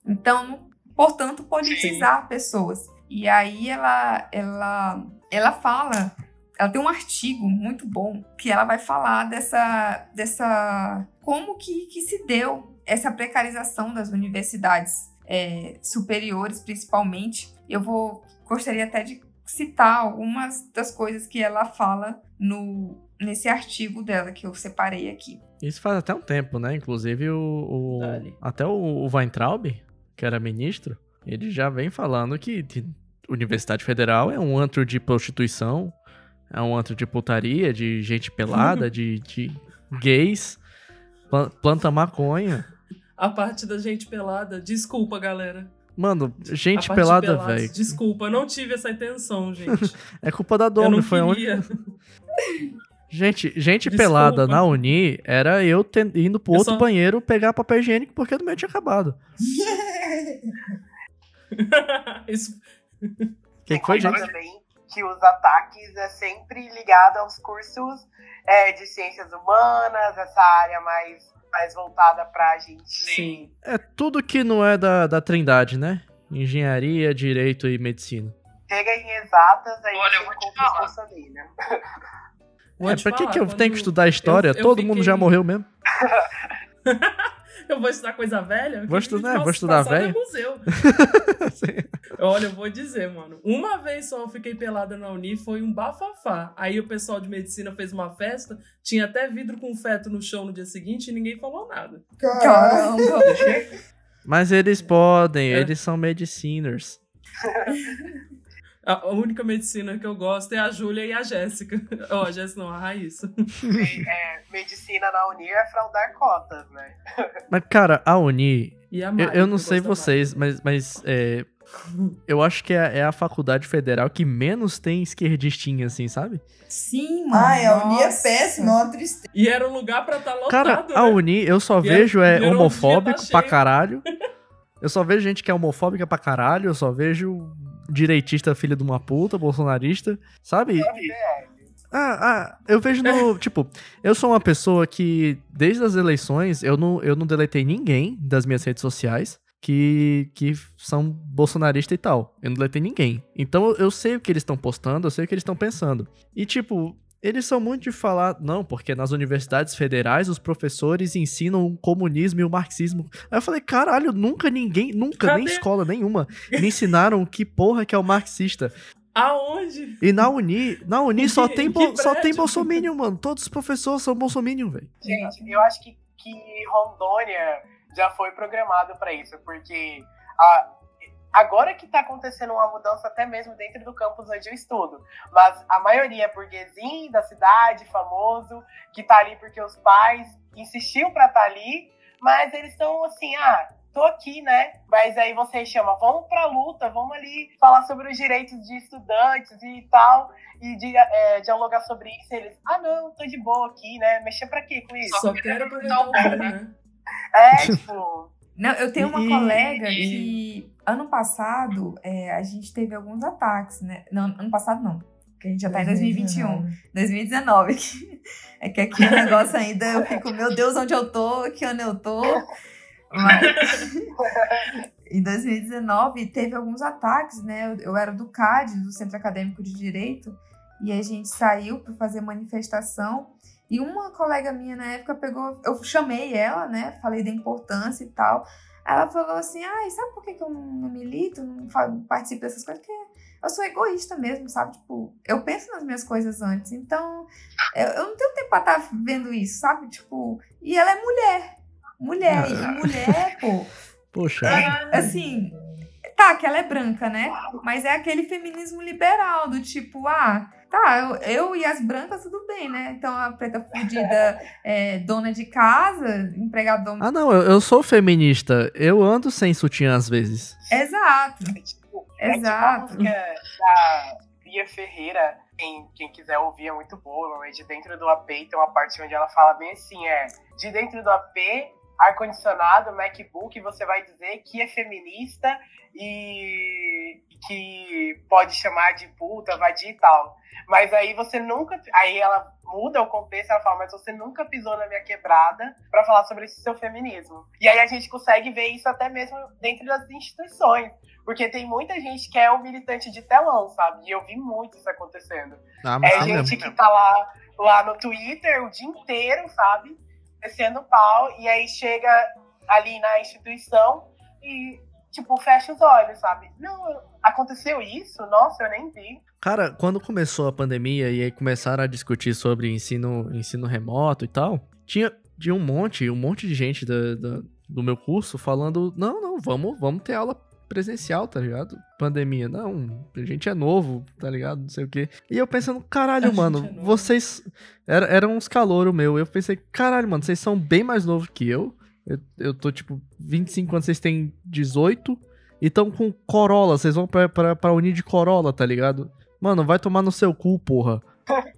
Então, portanto, politizar Sim. pessoas. E aí ela, ela, ela fala, ela tem um artigo muito bom que ela vai falar dessa, dessa como que, que se deu essa precarização das universidades é, superiores, principalmente. Eu vou gostaria até de citar algumas das coisas que ela fala no nesse artigo dela que eu separei aqui. Isso faz até um tempo, né? Inclusive o, o até o, o Weintraub, que era ministro, ele já vem falando que Universidade Federal é um antro de prostituição, é um antro de putaria, de gente pelada, de, de gays, pla- planta maconha. A parte da gente pelada. Desculpa, galera. Mano, A gente pelada, velho. Desculpa, não tive essa intenção, gente. É culpa da Domi, não foi a queria. única. Gente, gente Desculpa. pelada na Uni era eu ten- indo pro Eu outro só- banheiro pegar papel higiênico porque o meu tinha acabado. Isso... Que Coisa gente? também que os ataques é sempre ligado aos cursos é, de ciências humanas, essa área mais, mais voltada pra gente. Sim. É tudo que não é da, da trindade, né? Engenharia, direito e medicina. Chega em exatas, aí Olha, eu você vou te falar. ali, né? Vou é, te pra que, falar, que eu quando tenho que estudar história? eu- eu Todo mundo já fiquei- morreu mesmo. Eu vou estudar coisa velha? Vou estudar- nossa, vou estudar é velho. museu. Olha, eu vou dizer, mano. Uma vez só eu fiquei pelada na Uni, foi um bafafá. Aí o pessoal de medicina fez uma festa, tinha até vidro com feto no chão no dia seguinte e ninguém falou nada. Caramba. Mas eles podem, É. eles são mediciners. A única medicina que eu gosto é a Júlia e a Jéssica. Ó, a Jéssica não, a Raíssa. É, medicina na Unir é fraudar cotas, né? Mas, cara, a Uni, E a eu, Mari, eu não que sei vocês, mas, mas é, eu acho que é, é a faculdade federal que menos tem esquerdistinha, assim, sabe? Sim, mano. Ai, a Uni é péssima, é uma tristeza. E era um lugar pra estar lotado, Cara, né? a Uni eu só E vejo é homofóbico tá pra caralho. Eu só vejo gente que é homofóbica pra caralho, eu só vejo direitista filho de uma puta, bolsonarista, sabe? Ah, ah, eu vejo no. tipo, eu sou uma pessoa que, desde as eleições, eu não, eu não deletei ninguém das minhas redes sociais que, que são bolsonaristas e tal. Eu não deletei ninguém. Então eu sei o que eles estão postando, eu sei o que eles estão pensando. E, tipo, eles são muito de falar, não, porque nas universidades federais os professores ensinam o comunismo e o marxismo. Aí eu falei, caralho, nunca ninguém, nunca, nem Cadê? escola nenhuma, me ensinaram que porra que é o marxista. Aonde? E na Uni, na Uni Em só que- tem, em bo- que só tem bolsominion, mano. Todos os professores são bolsominion, velho. Gente, eu acho que, que Rondônia já foi programado pra isso, porque a- agora que tá acontecendo uma mudança até mesmo dentro do campus onde eu estudo, mas a maioria é burguesinho da cidade, famoso, que tá ali porque os pais insistiam pra estar ali, mas eles estão assim, ah, tô aqui, né? Mas aí você chama, vamos pra luta, vamos ali falar sobre os direitos de estudantes e tal, e de, é, dialogar sobre isso. E eles, ah, não, tô de boa aqui, né? Mexer pra quê com isso? Só quero aproveitar o bom, né? É, tipo. Não, eu tenho uma E- colega que ano passado é, a gente teve alguns ataques, né? Não, ano passado não. Porque a gente já tá em 2021. 2019. que- É que aqui o negócio ainda eu fico, meu Deus, onde eu tô? Que ano eu tô? Mas, em 2019 teve alguns ataques, né? Eu, eu era do CAD, do Centro Acadêmico de Direito, e a gente saiu para fazer manifestação. E uma colega minha na época pegou, eu chamei ela, né? Falei da importância e tal. Ela falou assim: ai, sabe por que, que eu não, milito, não, participo dessas coisas? Porque eu sou egoísta mesmo, sabe? Tipo, eu penso nas minhas coisas antes. Então, eu, eu não tenho tempo pra estar vendo isso, sabe? Tipo, e ela é mulher. Mulher. E mulher, pô, Poxa. é, assim, tá, que ela é branca, né? Mas é aquele feminismo liberal, do tipo, ah, tá, eu, eu e as brancas tudo bem, né? Então a preta fudida é dona de casa, empregador. Ah, não, eu, eu sou feminista. Eu ando sem sutiã às vezes. Exato. É tipo, é tipo a Exato. música da Bia Ferreira, quem, quem quiser ouvir é muito boa, mas de dentro do AP tem uma parte onde ela fala bem assim, é de dentro do AP, ar-condicionado, MacBook, você vai dizer que é feminista e que pode chamar de puta, vadia e tal. Mas aí você nunca. Aí ela muda o contexto, ela fala, mas você nunca pisou na minha quebrada pra falar sobre esse seu feminismo. E aí a gente consegue ver isso até mesmo dentro das instituições. Porque tem muita gente que é um militante de telão, sabe? E eu vi muito isso acontecendo. Ah, É tem gente mesmo. que tá lá, lá no Twitter o dia inteiro, sabe? Descendo pau, e aí chega ali na instituição e, tipo, fecha os olhos, sabe? Não, aconteceu isso? Nossa, eu nem vi. Cara, quando começou a pandemia e aí começaram a discutir sobre ensino, ensino remoto e tal, tinha, tinha um monte, um monte de gente da- da- do meu curso falando, não, não, vamos, vamos ter aula presencial, tá ligado? Pandemia, não, a gente é novo, tá ligado? Não sei o quê. E eu pensando, caralho, mano, é vocês. Era, eram uns caloros meu. Eu pensei, caralho, mano, vocês são bem mais novos que eu. Eu, eu tô, tipo, 25 anos, vocês têm 18. E tão com Corolla, vocês vão pra, pra, pra unir de Corolla, tá ligado? Mano, vai tomar no seu cu, porra.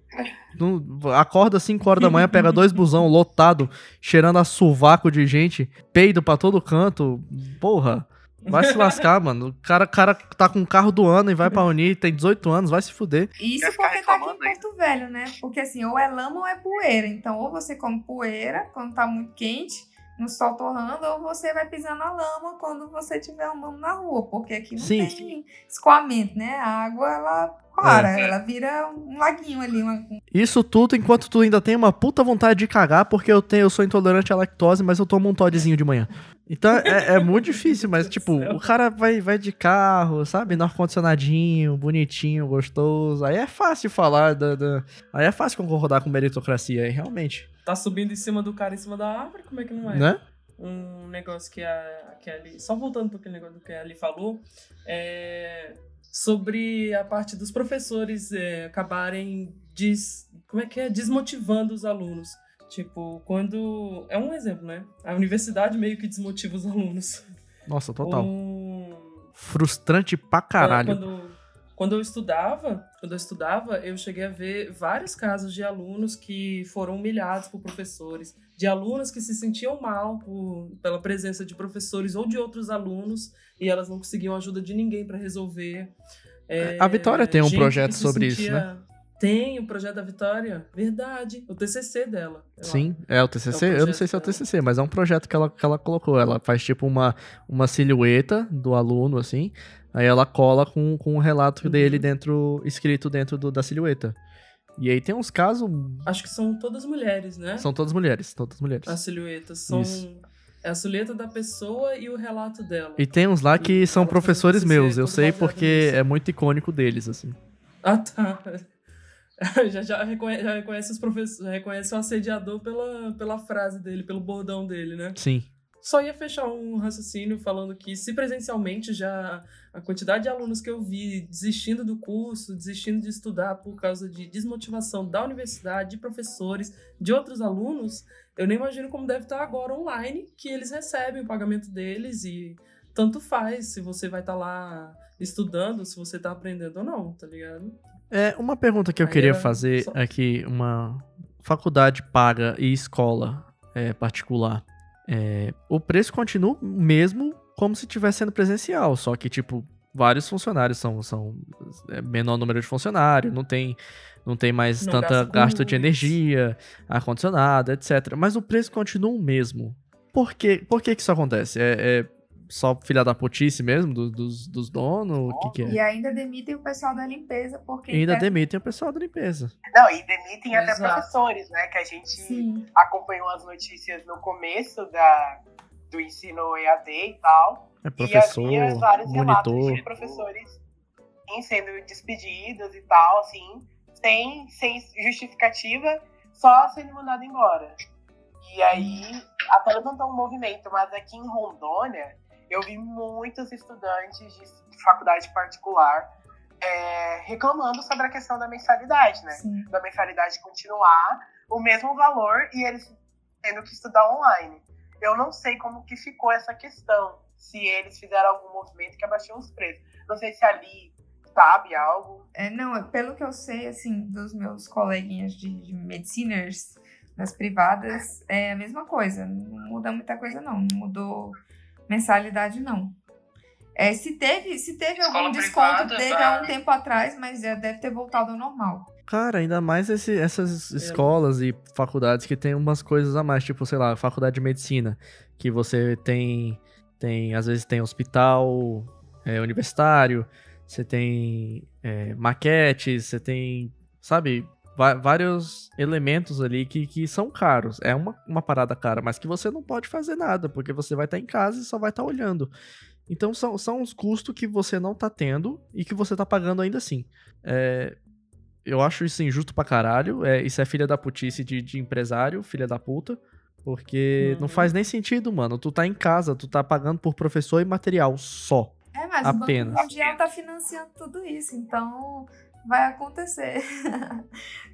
Não- acorda 5 horas da manhã, pega dois busão lotado, cheirando a sovaco de gente, peido pra todo canto. Porra, vai se lascar, mano. O cara, cara tá com o carro do ano e vai pra Unir, tem 18 anos, vai se fuder. Isso porque tá aqui em? Porto Velho, né? Porque assim, ou é lama ou é poeira. Então, ou você come poeira quando tá muito quente, no sol torrando, ou você vai pisar na lama quando você estiver andando na rua. Porque aqui não Sim. tem escoamento, né? A água, ela para, ela vira um laguinho ali. Uma... Isso tudo enquanto tu ainda tem uma puta vontade de cagar, porque eu, tenho, eu sou intolerante à lactose, mas eu tomo um Toddzinho de manhã. Então é, é muito difícil, mas tipo, o cara vai, vai de carro, sabe? No ar-condicionadinho, bonitinho, gostoso. Aí é fácil falar, da, da- aí é fácil concordar com meritocracia, aí realmente. Tá subindo em cima do cara em cima da árvore, como é que não é? Né? um negócio que a Kelly. Só voltando para aquele negócio que a Kelly falou, é, sobre a parte dos professores é, acabarem des, como é que é? desmotivando os alunos. Tipo, quando. É um exemplo, né? A universidade meio que desmotiva os alunos. Nossa, total. Frustrante pra caralho. quando, quando eu estudava, quando eu estudava, eu cheguei a ver vários casos de alunos que foram humilhados por professores, de alunas que se sentiam mal por, pela presença de professores ou de outros alunos e elas não conseguiam ajuda de ninguém para resolver. É, A Vitória tem um projeto se sobre isso, né? Tem o projeto da Vitória, verdade, o TCC dela. Sim, é o TCC? É um eu não sei se é o TCC, mas é um projeto que ela, que ela colocou. Ela faz tipo uma, uma silhueta do aluno, assim, aí ela cola com, com um relato Uhum. dele dentro, escrito dentro do- da silhueta. E aí tem uns casos, Acho que são todas mulheres, né? são todas mulheres, todas mulheres. As silhuetas são Isso. é a silhueta da pessoa e o relato dela. E tem uns lá que E são professores meus, eu sei porque nisso. é muito icônico deles, assim. Ah, tá. já, já, reconhece, já reconhece os professores, já reconhece o assediador pela, pela frase dele, pelo bordão dele, né? Sim. Só ia fechar um raciocínio falando que se presencialmente já a quantidade de alunos que eu vi desistindo do curso, desistindo de estudar por causa de desmotivação da universidade, de professores, de outros alunos, eu nem imagino como deve estar agora online, que eles recebem o pagamento deles e tanto faz se você vai estar lá estudando, se você tá aprendendo ou não, tá ligado? É, uma pergunta que eu Aí queria era fazer só- aqui, uma faculdade paga e escola é, particular. É, o preço continua o mesmo como se estivesse sendo presencial, só que, tipo, vários funcionários são, são é, menor número de funcionários, não tem, não tem mais Não tanta gasto de energia, ar-condicionado, etc. Mas o preço continua o mesmo. Por, quê? Por que, que isso acontece? É, é só filha da putice mesmo, do- dos, dos donos? O que, que é? E ainda demitem o pessoal da limpeza porque. E ainda quer- demitem o pessoal da limpeza. Não, e demitem até Exato. professores, né? Que a gente Sim. acompanhou as notícias no começo da, do ensino EAD e tal. É e professor, havia vários relatos monitor. de professores em sendo despedidos e tal, assim, sem, sem justificativa, só sendo mandado embora. E aí, até levantou um movimento, mas aqui em Rondônia, eu vi muitos estudantes de faculdade particular é, reclamando sobre a questão da mensalidade, né? Sim. da mensalidade continuar o mesmo valor e eles tendo que estudar online. Eu não sei como que ficou essa questão, se eles fizeram algum movimento que abaixou os preços. Não sei se ali sabe algo. É, não, é- pelo que eu sei, assim, dos meus coleguinhas de, de mediciners das privadas, é a mesma coisa. Não muda muita coisa, não. Não mudou mensalidade, não. É, se teve, se teve Escola algum desconto, privada, teve tá. há um tempo atrás, mas já deve ter voltado ao normal. Cara, ainda mais esse- essas escolas e faculdades que tem umas coisas a mais, tipo, sei lá, faculdade de medicina, que você tem, tem às vezes tem hospital é, universitário, você tem é, maquetes, você tem, sabe, vários elementos ali que, que são caros. É uma, uma parada cara, mas que você não pode fazer nada, porque você vai estar em casa e só vai estar olhando. Então são, são os custos que você não tá tendo e que você tá pagando ainda assim. É, eu acho isso injusto pra caralho. É, isso é filha da putice de, de empresário, filha da puta. Porque não Uhum. faz nem sentido, mano. Tu tá em casa, tu tá pagando por professor e material só. É mas o Apenas. Banco Mundial tá financiando tudo isso, então vai acontecer.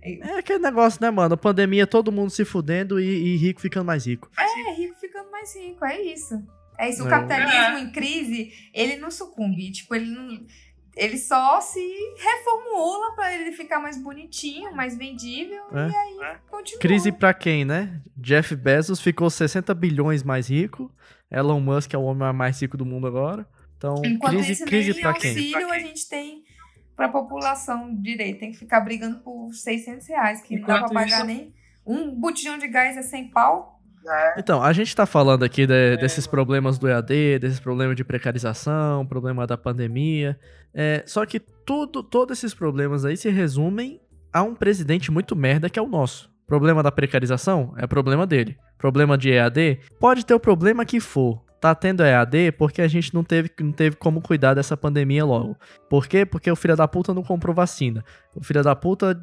É aquele negócio, né, mano? Pandemia, todo mundo se fudendo e, e rico ficando mais rico. É, rico ficando mais rico, é isso. É isso, o É. capitalismo em crise, ele não sucumbe, tipo, ele não... Ele só se reformula pra ele ficar mais bonitinho, mais vendível, É. e aí continua. Crise pra quem, né? Jeff Bezos ficou 60 bilhões mais rico. Elon Musk é o homem mais rico do mundo agora. Então, Enquanto crise, isso, crise pra quem? auxílio a gente tem pra população direito. Tem que ficar brigando por 600 reais, que não dá pra Enquanto pagar isso- nem... Um botijão de gás é 100 pau. né? Então, a gente tá falando aqui É, de- desses problemas do EAD, desses problemas de precarização, problema da pandemia. É, só que tudo, todos esses problemas aí se resumem a um presidente muito merda que é o nosso. Problema da precarização é problema dele. Problema de EAD pode ter o problema que for. Tá tendo EAD porque a gente não teve, não teve como cuidar dessa pandemia logo. Por quê? Porque o filho da puta não comprou vacina. O filho da puta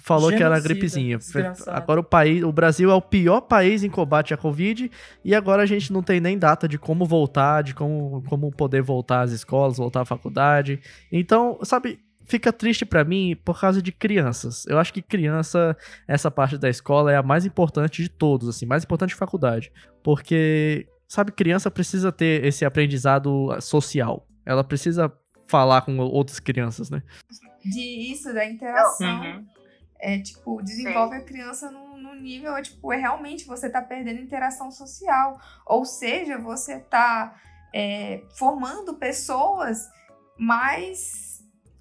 falou que era Genocida, gripezinha. desgraçado. Agora o país, o Brasil é o pior país em combate à Covid e agora a gente não tem nem data de como voltar, de como, como poder voltar às escolas, voltar à faculdade. Então, sabe, fica triste pra mim por causa de crianças. Eu acho que criança, essa parte da escola é a mais importante de todos, assim, mais importante que faculdade. Porque, sabe, criança precisa ter esse aprendizado social. Ela precisa falar com outras crianças, né? De isso, da interação. Uhum. É, tipo, desenvolve a criança num, num nível, é, tipo, é realmente você tá perdendo interação social. Ou seja, você tá é, formando pessoas mais,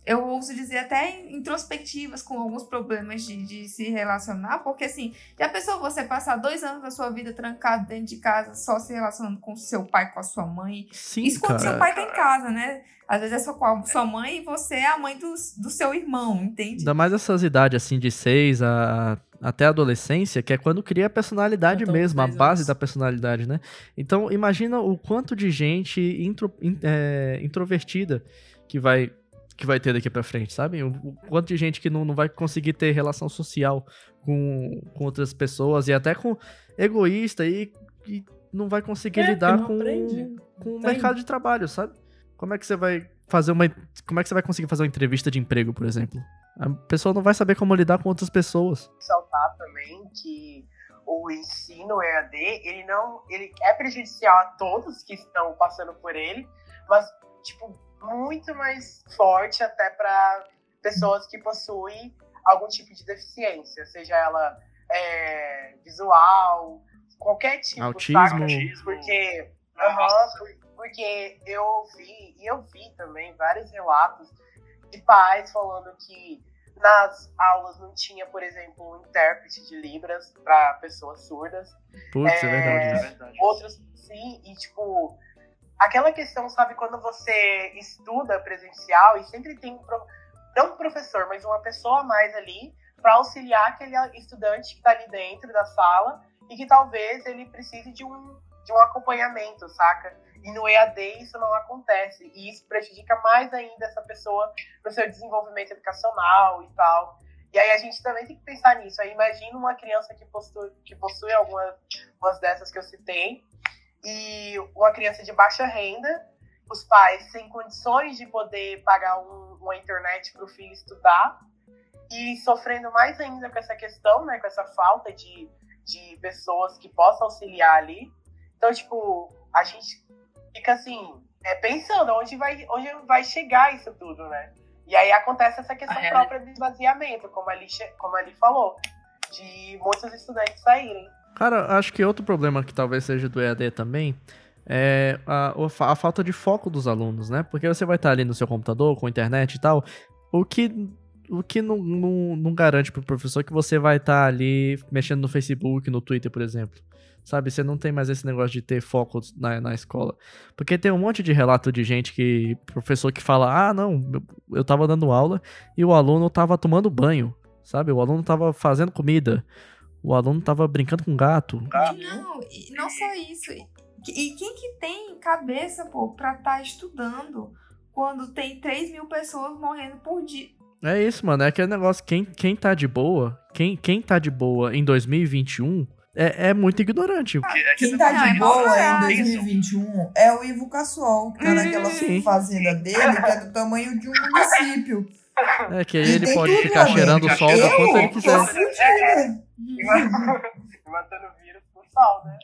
eu ouso dizer, até introspectivas, com alguns problemas de, de se relacionar. Porque, assim, já pensou você passar dois anos da sua vida trancado dentro de casa, só se relacionando com seu pai, com a sua mãe? Sim, Isso quando cara. seu pai tá em casa, né? Às vezes é sua, com a sua mãe e você é a mãe do, do seu irmão, entende? Ainda mais essas idades assim de 6 a, até a adolescência, que é quando cria a personalidade mesmo, a 10 base anos. da personalidade, né? Então imagina o quanto de gente intro- in- é, introvertida que vai que vai ter daqui pra frente, sabe? O, o quanto de gente que não, não vai conseguir ter relação social com, com outras pessoas e até com egoísta e, e não vai conseguir É, lidar com, aprende. com o Tem. mercado de trabalho, sabe? Como é que você vai fazer uma. Como é que você vai conseguir fazer uma entrevista de emprego, por exemplo? A pessoa não vai saber como lidar com outras pessoas. ressaltar também que o ensino EAD, ele não, ele é prejudicial a todos que estão passando por ele, mas tipo muito mais forte até para pessoas que possuem algum tipo de deficiência, seja ela é, visual, qualquer tipo, Autismo. saca? Porque, porque eu ouvi, e eu vi também vários relatos de pais falando que nas aulas não tinha, por exemplo, um intérprete de Libras para pessoas surdas. Putz, é, É, verdade. Outros sim, e tipo, aquela questão, sabe, quando você estuda presencial e sempre tem um, não um professor, mas uma pessoa a mais ali para auxiliar aquele estudante que está ali dentro da sala e que talvez ele precise de um, de um acompanhamento, saca? E no EAD isso não acontece. E isso prejudica mais ainda essa pessoa no seu desenvolvimento educacional e tal. E aí a gente também tem que pensar nisso. Aí imagina uma criança que possui, que possui algumas umas dessas que eu citei, e uma criança de baixa renda, os pais sem condições de poder pagar um- uma internet para o filho estudar, e sofrendo mais ainda com essa questão, né, com essa falta de, de pessoas que possam auxiliar ali. Então, tipo, a gente fica assim, é, pensando onde vai, onde vai chegar isso tudo, né? E aí acontece essa questão própria do esvaziamento, como a, che- como a Ali falou, de muitos estudantes saírem. Cara, acho que outro problema que talvez seja do EAD também é a, a falta de foco dos alunos, né? Porque você vai estar ali no seu computador, com internet e tal, o que, o que não, não, não garante pro professor que você vai estar ali mexendo no Facebook, no Twitter, por exemplo. Sabe, você não tem mais esse negócio de ter foco na, na escola. Porque tem um monte de relato de gente que. Professor que fala: ah, não, eu, eu tava dando aula e o aluno tava tomando banho. Sabe? O aluno tava fazendo comida. O aluno tava brincando com gato. Não, e não só isso. E quem que tem cabeça, pô, pra estar estudando quando tem 3 mil pessoas morrendo por dia? É isso, mano. É aquele negócio. Quem, quem tá de boa, quem, quem tá de boa em 2021, é, é muito ignorante. Quem tá de boa em é. 2021 é o Ivo Cassol, que tá naquela Sim. fazenda dele, que é do tamanho de um município. É que aí ele pode ficar cheirando o sol do Eu quanto ele quiser. fudida. E matando vírus sol, né?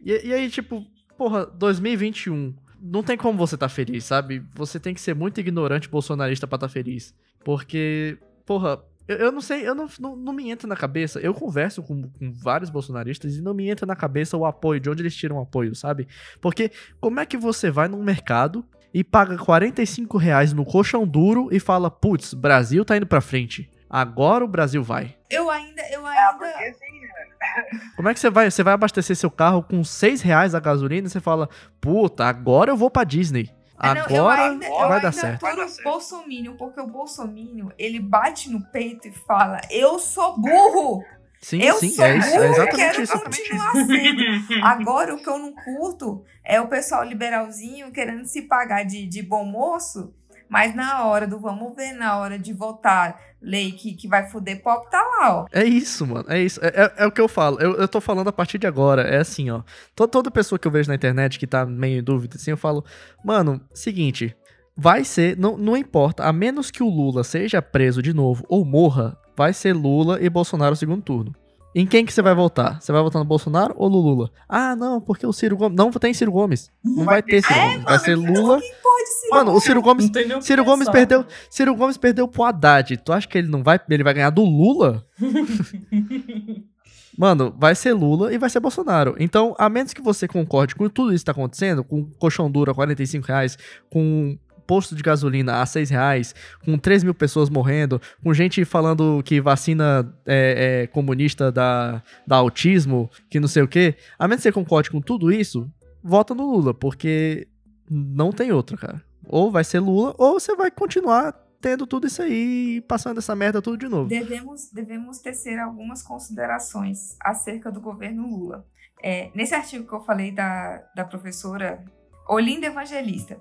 E, e aí, tipo, porra, 2021. Não tem como você tá feliz, sabe? Você tem que ser muito ignorante bolsonarista pra tá feliz. Porque, porra, eu, eu não sei, eu não, não, não me entra na cabeça. Eu converso com, com vários bolsonaristas e não me entra na cabeça o apoio, de onde eles tiram o apoio, sabe? Porque como é que você vai num mercado e paga 45 reais no colchão duro e fala, putz, Brasil tá indo pra frente. Agora o Brasil vai. Eu ainda, eu Ah, ainda. porque sim, velho. Como é que você vai? Você vai abastecer seu carro com 6 reais a gasolina e você fala, puta, agora eu vou pra Disney. É, não, eu Agora ainda, eu vai ainda dar certo. Vai dar certo. o Bolsominion, porque o Bolsominion, ele bate no peito e fala, eu sou burro, Sim, eu sim, sou é, isso, burro, é exatamente quero isso. continuar sendo. Agora, o que eu não curto é o pessoal liberalzinho querendo se pagar de, de bom moço, mas na hora do vamos ver, na hora de votar lei que, que vai foder pop, tá lá, ó. É isso, mano. É isso. É, é- é o que eu falo. Eu, eu tô falando a partir de agora. É assim, ó. To- toda pessoa que eu vejo na internet que tá meio em dúvida, assim, eu falo, mano, seguinte. Vai ser, não, não importa, a menos que o Lula seja preso de novo ou morra, vai ser Lula e Bolsonaro segundo turno. Em quem que você vai votar? Você vai votar no Bolsonaro ou no Lula? Ah, não, porque o Ciro Gomes. Não tem Ciro Gomes. Não vai ter Ciro Gomes. Vai ser Lula. Ser? Mano, o Ciro Gomes. Ciro Gomes pensar. perdeu. Ciro Gomes perdeu pro Haddad. Tu acha que ele não vai. Ele vai ganhar do Lula? Mano, vai ser Lula e vai ser Bolsonaro. Então, a menos que você concorde com tudo isso que tá acontecendo, com colchão duro a 45 reais, com posto de gasolina a 6 reais, com 3 mil pessoas morrendo, com gente falando que vacina é, é comunista dá, autismo, que não sei o quê. A menos que você concorde com tudo isso, vota no Lula, porque não tem outra, cara. Ou vai ser Lula, ou você vai continuar tendo tudo isso aí e passando essa merda tudo de novo. Devemos, devemos tecer algumas considerações acerca do governo Lula. É, nesse artigo que eu falei da, da professora Olinda Evangelista,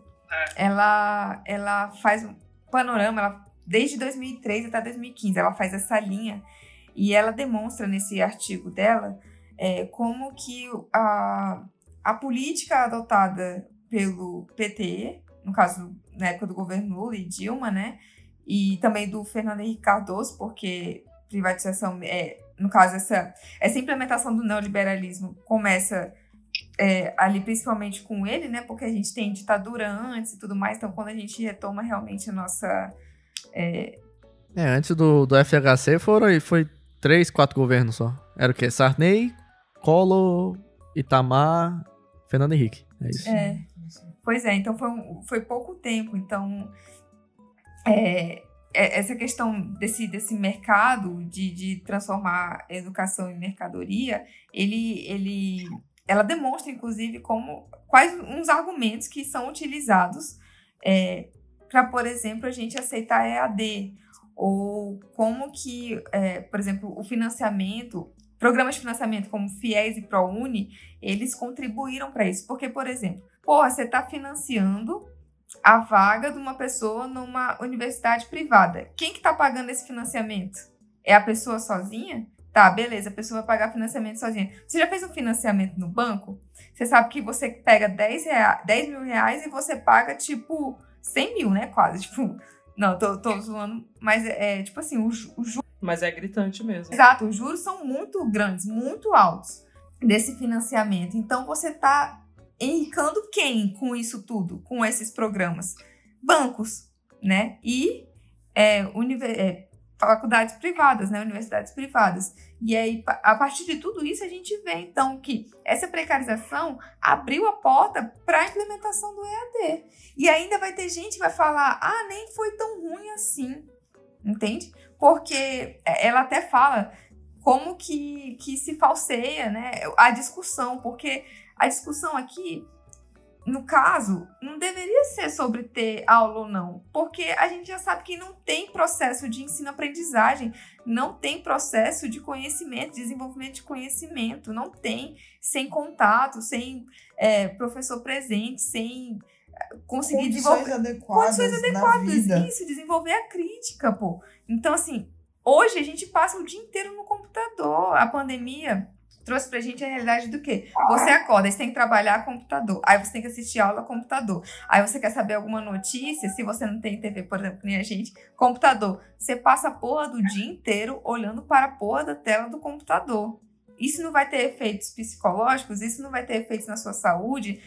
ela, ela faz um panorama, ela, desde 2003 até 2015, ela faz essa linha e ela demonstra nesse artigo dela é, como que a, a política adotada pelo PT, no caso, na época do governo Lula e Dilma, né, e também do Fernando Henrique Cardoso, porque privatização, é, no caso, essa, essa implementação do neoliberalismo começa é, ali principalmente com ele, né? Porque a gente tem ditadura antes e tudo mais, então quando a gente retoma realmente a nossa. é, É, antes do, do FHC foram, foi três, quatro governos só. Era o quê? Sarney, Collor, Itamar, Fernando Henrique. É isso. é, pois é, então foi, um- foi pouco tempo, então é, é, essa questão desse, desse mercado de, de transformar educação em mercadoria, ele, ele, ela demonstra, inclusive, como quais uns argumentos que são utilizados para, por exemplo, a gente aceitar EAD, ou como que, é, por exemplo, o financiamento, programas de financiamento como FIES e ProUni, eles contribuíram para isso. Porque, por exemplo, porra, você está financiando a vaga de uma pessoa numa universidade privada. Quem que está pagando esse financiamento? É a pessoa sozinha? Tá, beleza, a pessoa vai pagar financiamento sozinha. Você já fez um financiamento no banco? Você sabe que você pega 10, rea 10 mil reais e você paga, tipo, 100 mil, né? Quase. Tipo, não, tô, tô zoando, mas é, é, tipo assim, o, ju- o ju- Mas é gritante mesmo. Exato, os juros são muito grandes, muito altos desse financiamento. Então você está enricando quem com isso tudo, com esses programas? Bancos, né? E é, univer- é, faculdades privadas, né? Universidades privadas. E aí, a partir de tudo isso, a gente vê então que essa precarização abriu a porta para a implementação do EAD. E ainda vai ter gente que vai falar: ah, nem foi tão ruim assim. Entende? Porque ela até fala como que, que se falseia né, a discussão, porque a discussão aqui, no caso, não deveria ser sobre ter aula ou não, porque a gente já sabe que não tem processo de ensino-aprendizagem, não tem processo de conhecimento, desenvolvimento de conhecimento, não tem sem contato, sem é, professor presente, sem é, conseguir desenvolver Condições adequadas, condições na adequadas. vida. Isso, desenvolver a crítica, pô. Então, assim, hoje a gente passa o dia inteiro no computador. A pandemia trouxe pra gente a realidade do quê? Você acorda, você tem que trabalhar computador, aí você tem que assistir aula computador, aí você quer saber alguma notícia, se você não tem TV, por exemplo, nem a gente, computador. Você passa a porra do dia inteiro olhando para a porra da tela do computador. Isso não vai ter efeitos psicológicos, isso não vai ter efeitos na sua saúde,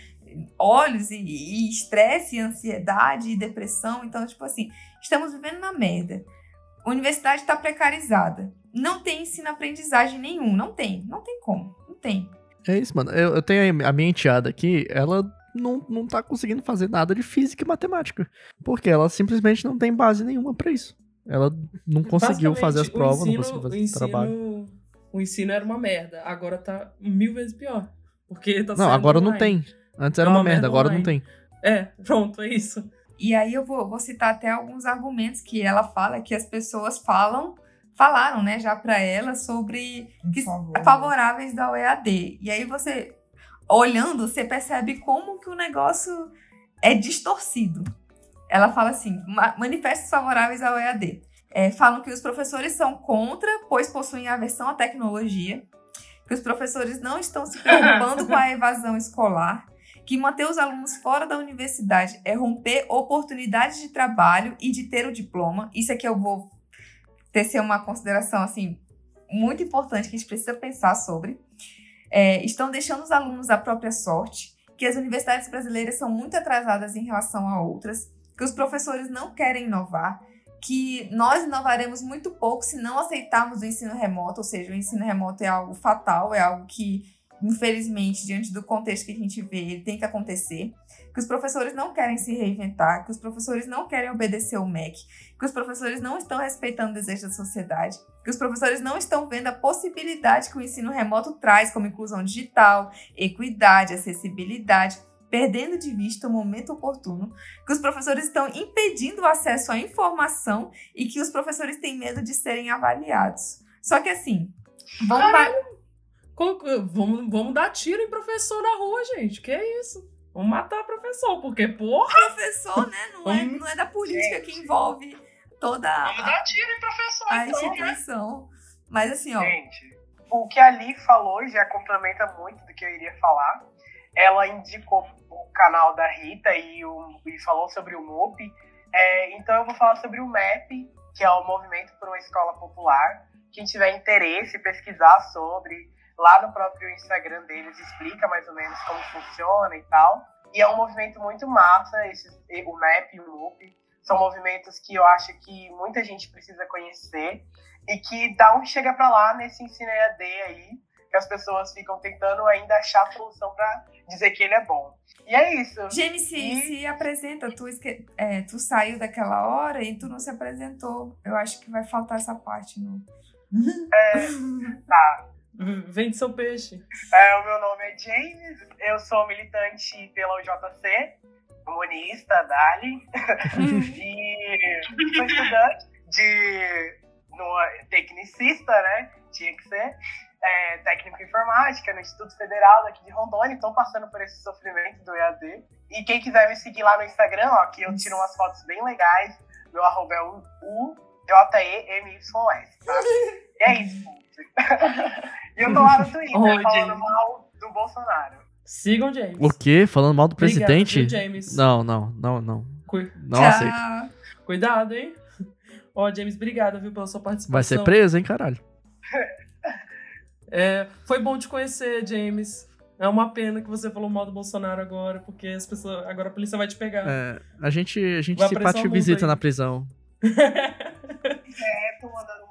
olhos e estresse, ansiedade e depressão. Então, tipo assim, estamos vivendo na merda. A universidade está precarizada. Não tem ensino-aprendizagem nenhum. Não tem. Não tem como. Não tem. É isso, mano. Eu, eu tenho a minha enteada aqui, ela não, não tá conseguindo fazer nada de física e matemática. Porque ela simplesmente não tem base nenhuma pra isso. Ela não conseguiu fazer as o provas, não ensino- conseguiu fazer o o trabalho. ensino, o ensino era uma merda. Agora tá mil vezes pior. Porque tá Não, agora não online. tem. Antes era É uma, uma merda, merda agora não tem. É, pronto, é isso. E aí eu vou, vou citar até alguns argumentos que ela fala, que as pessoas falam, falaram, né, já para ela sobre que favor. favoráveis ao EAD. E aí você, olhando, você percebe como que o negócio é distorcido. Ela fala assim, "Ma- manifestos favoráveis ao EAD. É, falam que os professores são contra, pois possuem aversão à tecnologia, que os professores não estão se preocupando com a evasão escolar, que manter os alunos fora da universidade é romper oportunidades de trabalho e de ter o diploma. Isso aqui eu vou tecer uma consideração assim muito importante que a gente precisa pensar sobre. É, estão deixando os alunos à própria sorte, que as universidades brasileiras são muito atrasadas em relação a outras, que os professores não querem inovar, que nós inovaremos muito pouco se não aceitarmos o ensino remoto, ou seja, o ensino remoto é algo fatal, é algo que, infelizmente, diante do contexto que a gente vê, ele tem que acontecer. Que os professores não querem se reinventar, que os professores não querem obedecer o MEC, que os professores não estão respeitando o desejo da sociedade, que os professores não estão vendo a possibilidade que o ensino remoto traz, como inclusão digital, equidade, acessibilidade, perdendo de vista o momento oportuno, que os professores estão impedindo o acesso à informação e que os professores têm medo de serem avaliados. Só que assim, vamos pa- Colo- Vamos, vamos dar tiro em professor na rua, gente. Que é isso? Vamos matar professor, porque, porra. professor, né? Não é, não é da política que envolve toda Vamos dar tiro em professor, a então, né? instituição. Mas assim, ó. Gente, o que a Li falou já complementa muito do que eu iria falar. Ela indicou o canal da Rita e, o- e falou sobre o MOP. É, então eu vou falar sobre o MEP, que é o Movimento por uma Escola Popular. Quem tiver interesse, pesquisar sobre, lá no próprio Instagram deles explica mais ou menos como funciona e tal. E é um movimento muito massa, esses, o MEP e o MOP. São movimentos que eu acho que muita gente precisa conhecer e que dá um chega pra lá nesse ensino EAD aí, que as pessoas ficam tentando ainda achar a solução pra dizer que ele é bom. E é isso. James, se, E- se apresenta. Tu, esque- é, tu saiu daquela hora e tu não se apresentou. Eu acho que vai faltar essa parte no. Tá. Vende seu peixe. É, o meu nome é James, eu sou militante pela UJC, comunista, Dali, e sou estudante de no, tecnicista, né? Tinha que ser. É, técnico informática no Instituto Federal daqui de Rondônia, estou passando por esse sofrimento do EAD. E quem quiser me seguir lá no Instagram, ó, que eu tiro umas fotos bem legais, meu arroba é o U-J-E-M-Y-S, tá? E é isso, pô. E eu tô lá no Twitter Oi, falando James. mal do Bolsonaro. Sigam James. O quê? Falando mal do Obrigado, presidente? viu, James? Não, não, não, não. Cu- Não aceito. Cuidado, hein? Ó, James, obrigado, viu, pela sua participação. Vai ser preso, hein, caralho? É, foi bom te conhecer, James. É uma pena que você falou mal do Bolsonaro agora, porque as pessoas. Agora a polícia vai te pegar. É, a gente, a gente Vai se aparecer pá te uma multa visita aí. na prisão.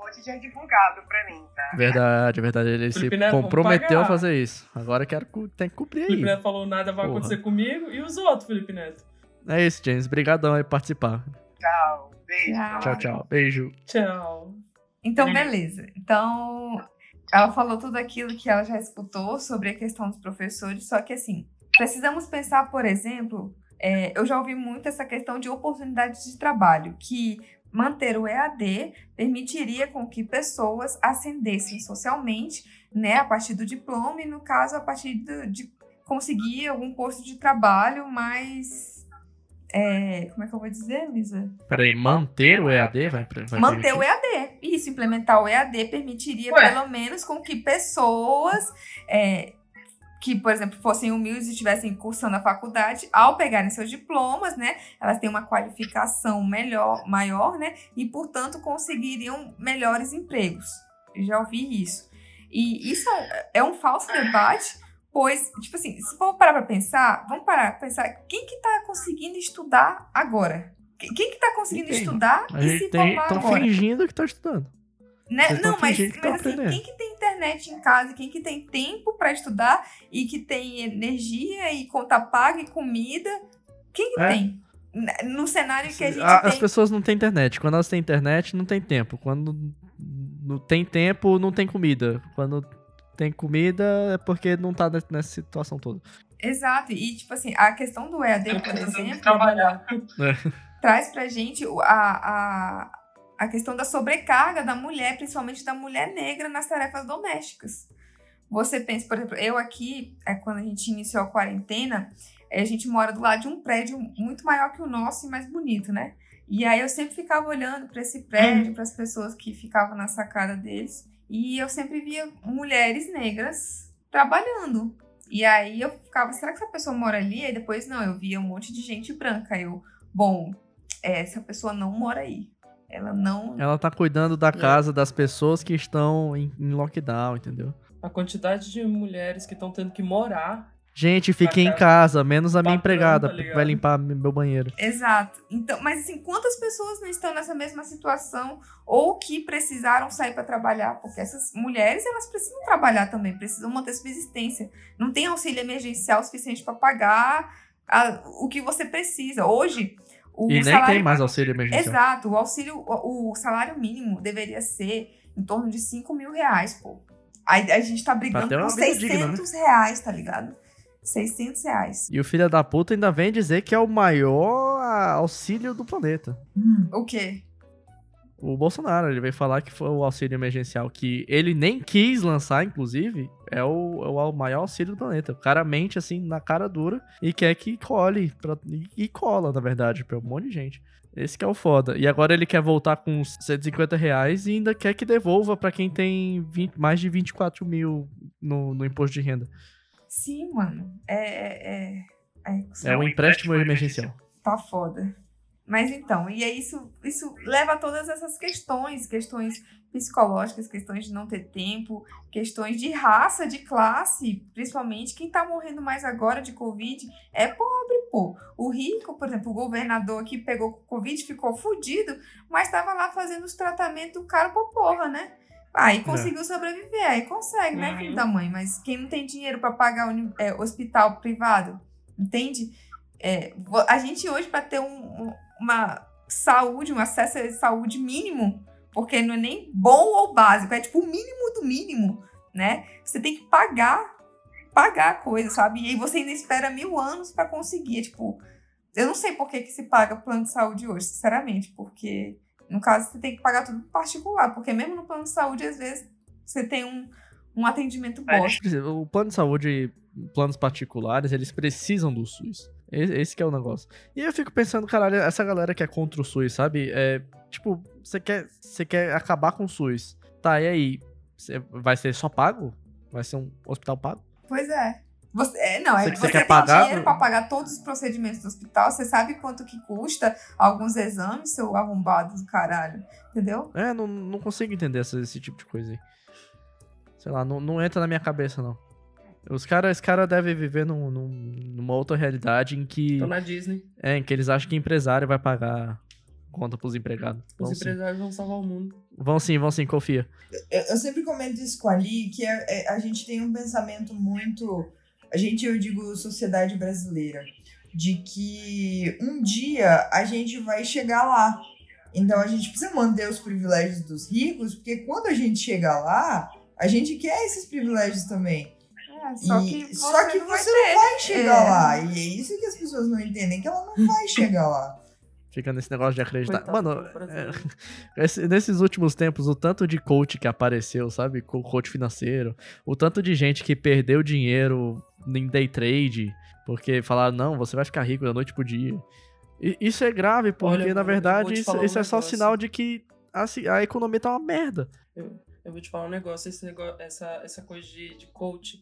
De advogado pra mim, tá? Verdade, verdade. Ele se Felipe Neto, vamos comprometeu a fazer isso. Agora quero, tem que cumprir Felipe aí. Neto falou nada vai Porra. acontecer comigo. E os outros, Felipe Neto? É isso, James. Brigadão aí por participar. Tchau, beijo. Tchau. Tchau, tchau. Beijo. Tchau. Então, beleza. Então, ela falou tudo aquilo que ela já escutou sobre a questão dos professores, só que assim, precisamos pensar, por exemplo, é, eu já ouvi muito essa questão de oportunidades de trabalho, que manter o EAD permitiria com que pessoas ascendessem socialmente, né, a partir do diploma, e no caso, a partir do- de conseguir algum posto de trabalho mais é, como é que eu vou dizer, Luísa? Peraí, manter o EAD vai, vai Manter o? EAD. Isso, implementar o EAD permitiria, Ué. pelo menos, com que pessoas é, que, por exemplo, fossem humildes e estivessem cursando a faculdade, ao pegarem seus diplomas, né, elas têm uma qualificação melhor, maior, né, e, portanto, conseguiriam melhores empregos. Eu já ouvi isso. E isso é um falso debate, pois, tipo assim, se for parar pra pensar, vamos parar pra pensar, quem que tá conseguindo estudar agora? Quem que tá conseguindo estudar A e se tem, formar estão agora? fingindo que tá estudando. Né? Não, mas, mas assim, quem que tem internet em casa, quem que tem tempo pra estudar e que tem energia e conta paga e comida, quem que É. tem? N- No cenário que a gente A- As tem. pessoas não têm internet. Quando elas têm internet, não tem tempo. Quando não tem tempo, não tem comida. Quando tem comida, é porque não tá ne- nessa situação toda. Exato. E, tipo assim, a questão do EAD, por exemplo, trabalhar. traz pra gente o- a, a, a questão da sobrecarga da mulher, principalmente da mulher negra nas tarefas domésticas. Você pensa, por exemplo, eu aqui, é, quando a gente iniciou a quarentena, é, a gente mora do lado de um prédio muito maior que o nosso e mais bonito, né? E aí eu sempre ficava olhando para esse prédio, para as pessoas que ficavam na sacada deles, e eu sempre via mulheres negras trabalhando. E aí eu ficava, será que essa pessoa mora ali? Aí depois não, eu via um monte de gente branca. Eu, bom, é, essa pessoa não mora aí. Ela não. Ela tá cuidando da casa das pessoas que estão em, em lockdown, entendeu? A quantidade de mulheres que estão tendo que morar. Gente, fiquem em casa. menos a minha Patrão, empregada, tá porque ligado? vai limpar meu banheiro. Exato. Então, mas assim, quantas pessoas não estão nessa mesma situação ou que precisaram sair para trabalhar? Porque essas mulheres, elas precisam trabalhar também, precisam manter sua existência. Não tem auxílio emergencial suficiente para pagar a- o que você precisa. Hoje, o E nem salário tem mais auxílio emergencial. Exato, o auxílio, o, o salário mínimo deveria ser em torno de 5 mil reais, pô. Aí a gente tá brigando vida 600 digna, né? reais, tá ligado? 600 reais. E o filho da puta ainda vem dizer que é o maior ah, auxílio do planeta. O quê? O Bolsonaro, ele veio falar que foi o auxílio emergencial que ele nem quis lançar, inclusive, é o, é o maior auxílio do planeta. O cara mente assim na cara dura e quer que cole. pra- e, e cola, na verdade, pra um monte de gente. Esse que é o foda. E agora ele quer voltar com uns 150 reais e ainda quer que devolva pra quem tem 20 mais de 24 mil no, no imposto de renda. Sim, mano. É. É, é, É um empréstimo emergencial. Tá foda. Mas então, e aí isso, isso leva a todas essas questões, questões psicológicas, questões de não ter tempo, questões de raça, de classe, principalmente. Quem tá morrendo mais agora de Covid é pobre, pô. O rico, por exemplo, o governador aqui pegou Covid, ficou fudido, mas tava lá fazendo os tratamentos caro pra porra, né? Aí conseguiu sobreviver, aí consegue, né, Uhum. filho da mãe? Mas quem não tem dinheiro pra pagar é, hospital privado, entende? É, a gente hoje, para ter um- um- uma saúde, um acesso à saúde mínimo, porque não é nem bom ou básico, é tipo o mínimo do mínimo, né? Você tem que pagar, pagar a coisa, sabe? E aí você ainda espera mil anos para conseguir. É, tipo, eu não sei por que, que se paga plano de saúde hoje, sinceramente, porque no caso você tem que pagar tudo particular, porque mesmo no plano de saúde, às vezes, você tem um, um atendimento bosta. O plano de saúde, planos particulares, eles precisam do SUS. Esse que é o negócio. E eu fico pensando, caralho, essa galera que é contra o SUS, sabe? É, tipo, você quer, você quer acabar com o SUS. Tá, e aí? Você vai ser só pago? Vai ser um hospital pago? Pois é. Você, é, não, é, Você- você, você quer tem pagar- dinheiro para pagar todos os procedimentos do hospital, você sabe quanto que custa alguns exames, seu arrombado do caralho, entendeu? É, não, não consigo entender essa- esse tipo de coisa aí. Sei lá, não, não entra na minha cabeça, não. Os caras esse cara devem viver num- num- numa outra realidade em que, Tô na Disney. é, em que eles acham que empresário vai pagar conta pros empregados. Os Vão sim. empresários vão salvar o mundo. Vão sim, vão sim, confia. Eu, eu sempre comento isso com a Ali, que é- é- a gente tem um pensamento muito. A gente, eu digo, sociedade brasileira, de que um dia a gente vai chegar lá. Então a gente precisa manter os privilégios dos ricos, porque quando a gente chegar lá, a gente quer esses privilégios também. É, só E- que você, só que não vai você não vai chegar É. lá. E é isso que as pessoas não entendem, que ela não vai chegar lá. Fica nesse negócio de acreditar. Coitado Mano, é, esse- nesses últimos tempos, o tanto de coach que apareceu, sabe? Co- Coach financeiro. O tanto de gente que perdeu dinheiro em day trade. Porque falaram, não, você vai ficar rico da noite pro dia. E Isso é grave, porque Olha, na verdade isso, um isso é só sinal de que a, a economia tá uma merda. Eu, eu vou te falar um negócio, esse negócio essa, essa coisa de, de coach.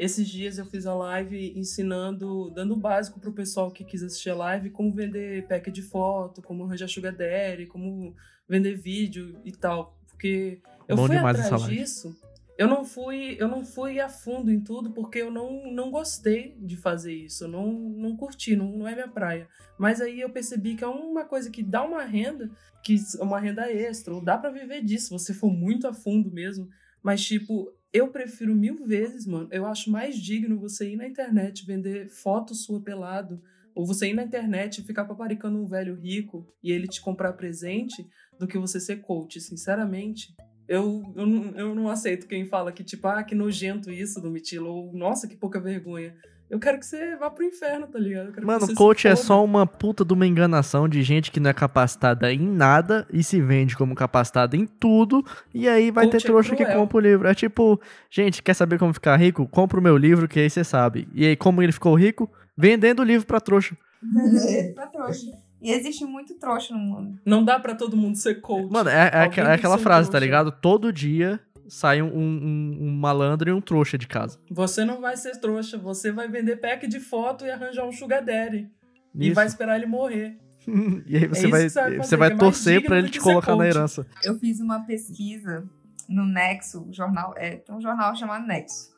Esses dias eu fiz a live ensinando, dando o básico pro pessoal que quis assistir a live, como vender pack de foto, como arranjar sugar daddy, como vender vídeo e tal. Porque eu Bom fui atrás disso. Eu não fui, eu não fui a fundo em tudo porque eu não, não gostei de fazer isso. Eu não, não curti, não, não é minha praia. Mas aí eu percebi que é uma coisa que dá uma renda, que é uma renda extra, ou dá pra viver disso, se você for muito a fundo mesmo. Mas, tipo, eu prefiro mil vezes, mano. Eu acho mais digno você ir na internet vender foto sua pelado, ou você ir na internet e ficar paparicando um velho rico e ele te comprar presente, do que você ser coach, sinceramente. Eu, eu, não, eu não aceito quem fala que, tipo, ah, que nojento isso do Mitilo, ou nossa, que pouca vergonha. Eu quero que você vá pro inferno, tá ligado? Eu quero que Mano, coach é só uma puta de uma enganação de gente que não é capacitada em nada e se vende como capacitada em tudo. E aí vai Coach ter é trouxa que cruel. compra o livro. É tipo, gente, quer saber como ficar rico? Compra o meu livro, que aí você sabe. E aí, como ele ficou rico? Vendendo o livro pra trouxa. pra trouxa. E existe muito trouxa no mundo. Não dá pra todo mundo ser coach. Mano, é, é é que aquela frase, tá trouxa. ligado? Todo dia sai um, um- um malandro e um trouxa de casa. Você não vai ser trouxa, você vai vender pack de foto e arranjar um sugar daddy. E Isso. vai esperar ele morrer. E aí você isso vai, você vai você vai é torcer do ele te colocar na herança. Eu fiz uma pesquisa no Nexo, jornal, é, tem um jornal chamado Nexo.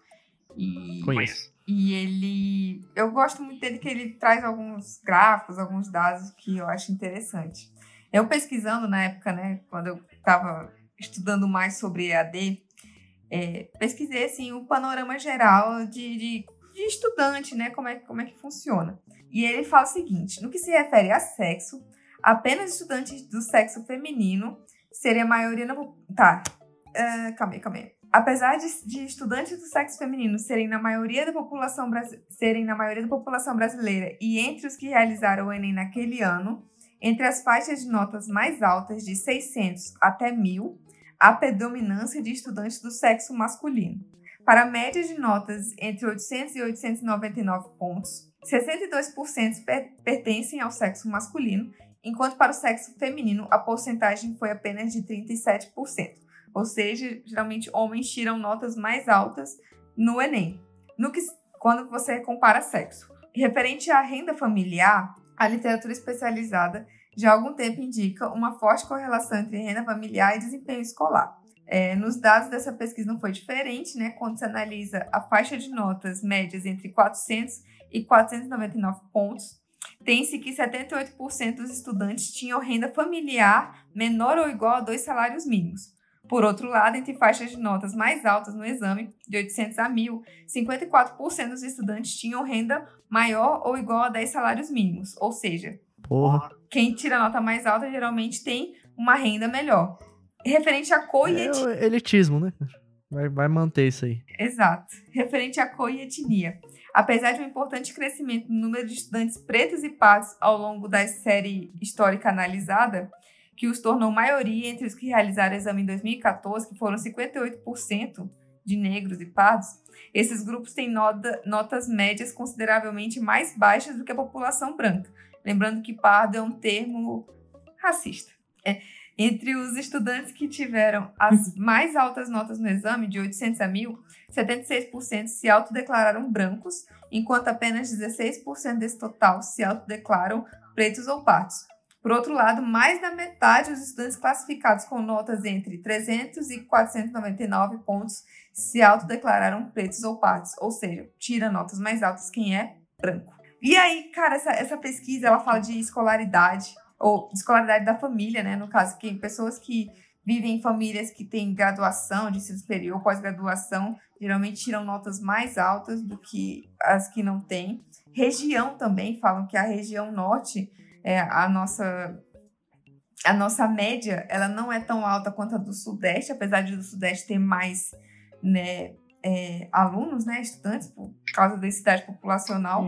E, Conheço. e ele. Eu gosto muito dele que ele traz alguns gráficos, alguns dados que eu acho interessante. Eu pesquisando na época, né, quando eu estava estudando mais sobre EAD, é, pesquisei assim, o panorama geral de, de, de estudante, né? Como é, como é que funciona. E ele fala o seguinte: no que se refere a sexo, apenas estudantes do sexo feminino seria a maioria na. Tá. Ah, calma aí, calma aí. Apesar de, de estudantes do sexo feminino serem na maioria da população serem na maioria da população brasileira e entre os que realizaram o Enem naquele ano, entre as faixas de notas mais altas de 600 até 1000, há predominância de estudantes do sexo masculino. Para a média de notas entre 800 e 899 pontos, 62% per- pertencem ao sexo masculino, enquanto para o sexo feminino a porcentagem foi apenas de 37%. Ou seja, geralmente homens tiram notas mais altas no Enem. No que, quando você compara sexo. Referente à renda familiar, a literatura especializada já há algum tempo indica uma forte correlação entre renda familiar e desempenho escolar. É, nos dados dessa pesquisa não foi diferente, né? Quando se analisa a faixa de notas médias entre 400 e 499 pontos, tem-se que 78% dos estudantes tinham renda familiar menor ou igual a dois salários mínimos. Por outro lado, entre faixas de notas mais altas no exame, de 800 a 1000, 54% dos estudantes tinham renda maior ou igual a 10 salários mínimos. Ou seja, Porra. quem tira a nota mais alta geralmente tem uma renda melhor. Referente a cor e É etnia. elitismo, né? Vai, vai manter isso aí. Exato. Referente a cor e etnia. Apesar de um importante crescimento no número de estudantes pretos e pardos ao longo da série histórica analisada, que os tornou maioria entre os que realizaram o exame em 2014, que foram 58% de negros e pardos, esses grupos têm nota- notas médias consideravelmente mais baixas do que a população branca. Lembrando que pardo é um termo racista. É, entre os estudantes que tiveram as mais altas notas no exame, de 800 a 1000, 76% se autodeclararam brancos, enquanto apenas 16% desse total se autodeclaram pretos ou pardos. Por outro lado, mais da metade dos estudantes classificados com notas entre 300 e 499 pontos se autodeclararam pretos ou pardos, ou seja, tira notas mais altas quem é branco. E aí, cara, essa, essa pesquisa ela fala de escolaridade, ou de escolaridade da família, né? No caso, que pessoas que vivem em famílias que têm graduação, de ensino superior, pós-graduação, geralmente tiram notas mais altas do que as que não têm. Região também, falam que a região norte, é, a nossa a nossa média, ela não é tão alta quanto a do sudeste, apesar de do sudeste ter mais né, é, alunos, né, estudantes, por causa da densidade populacional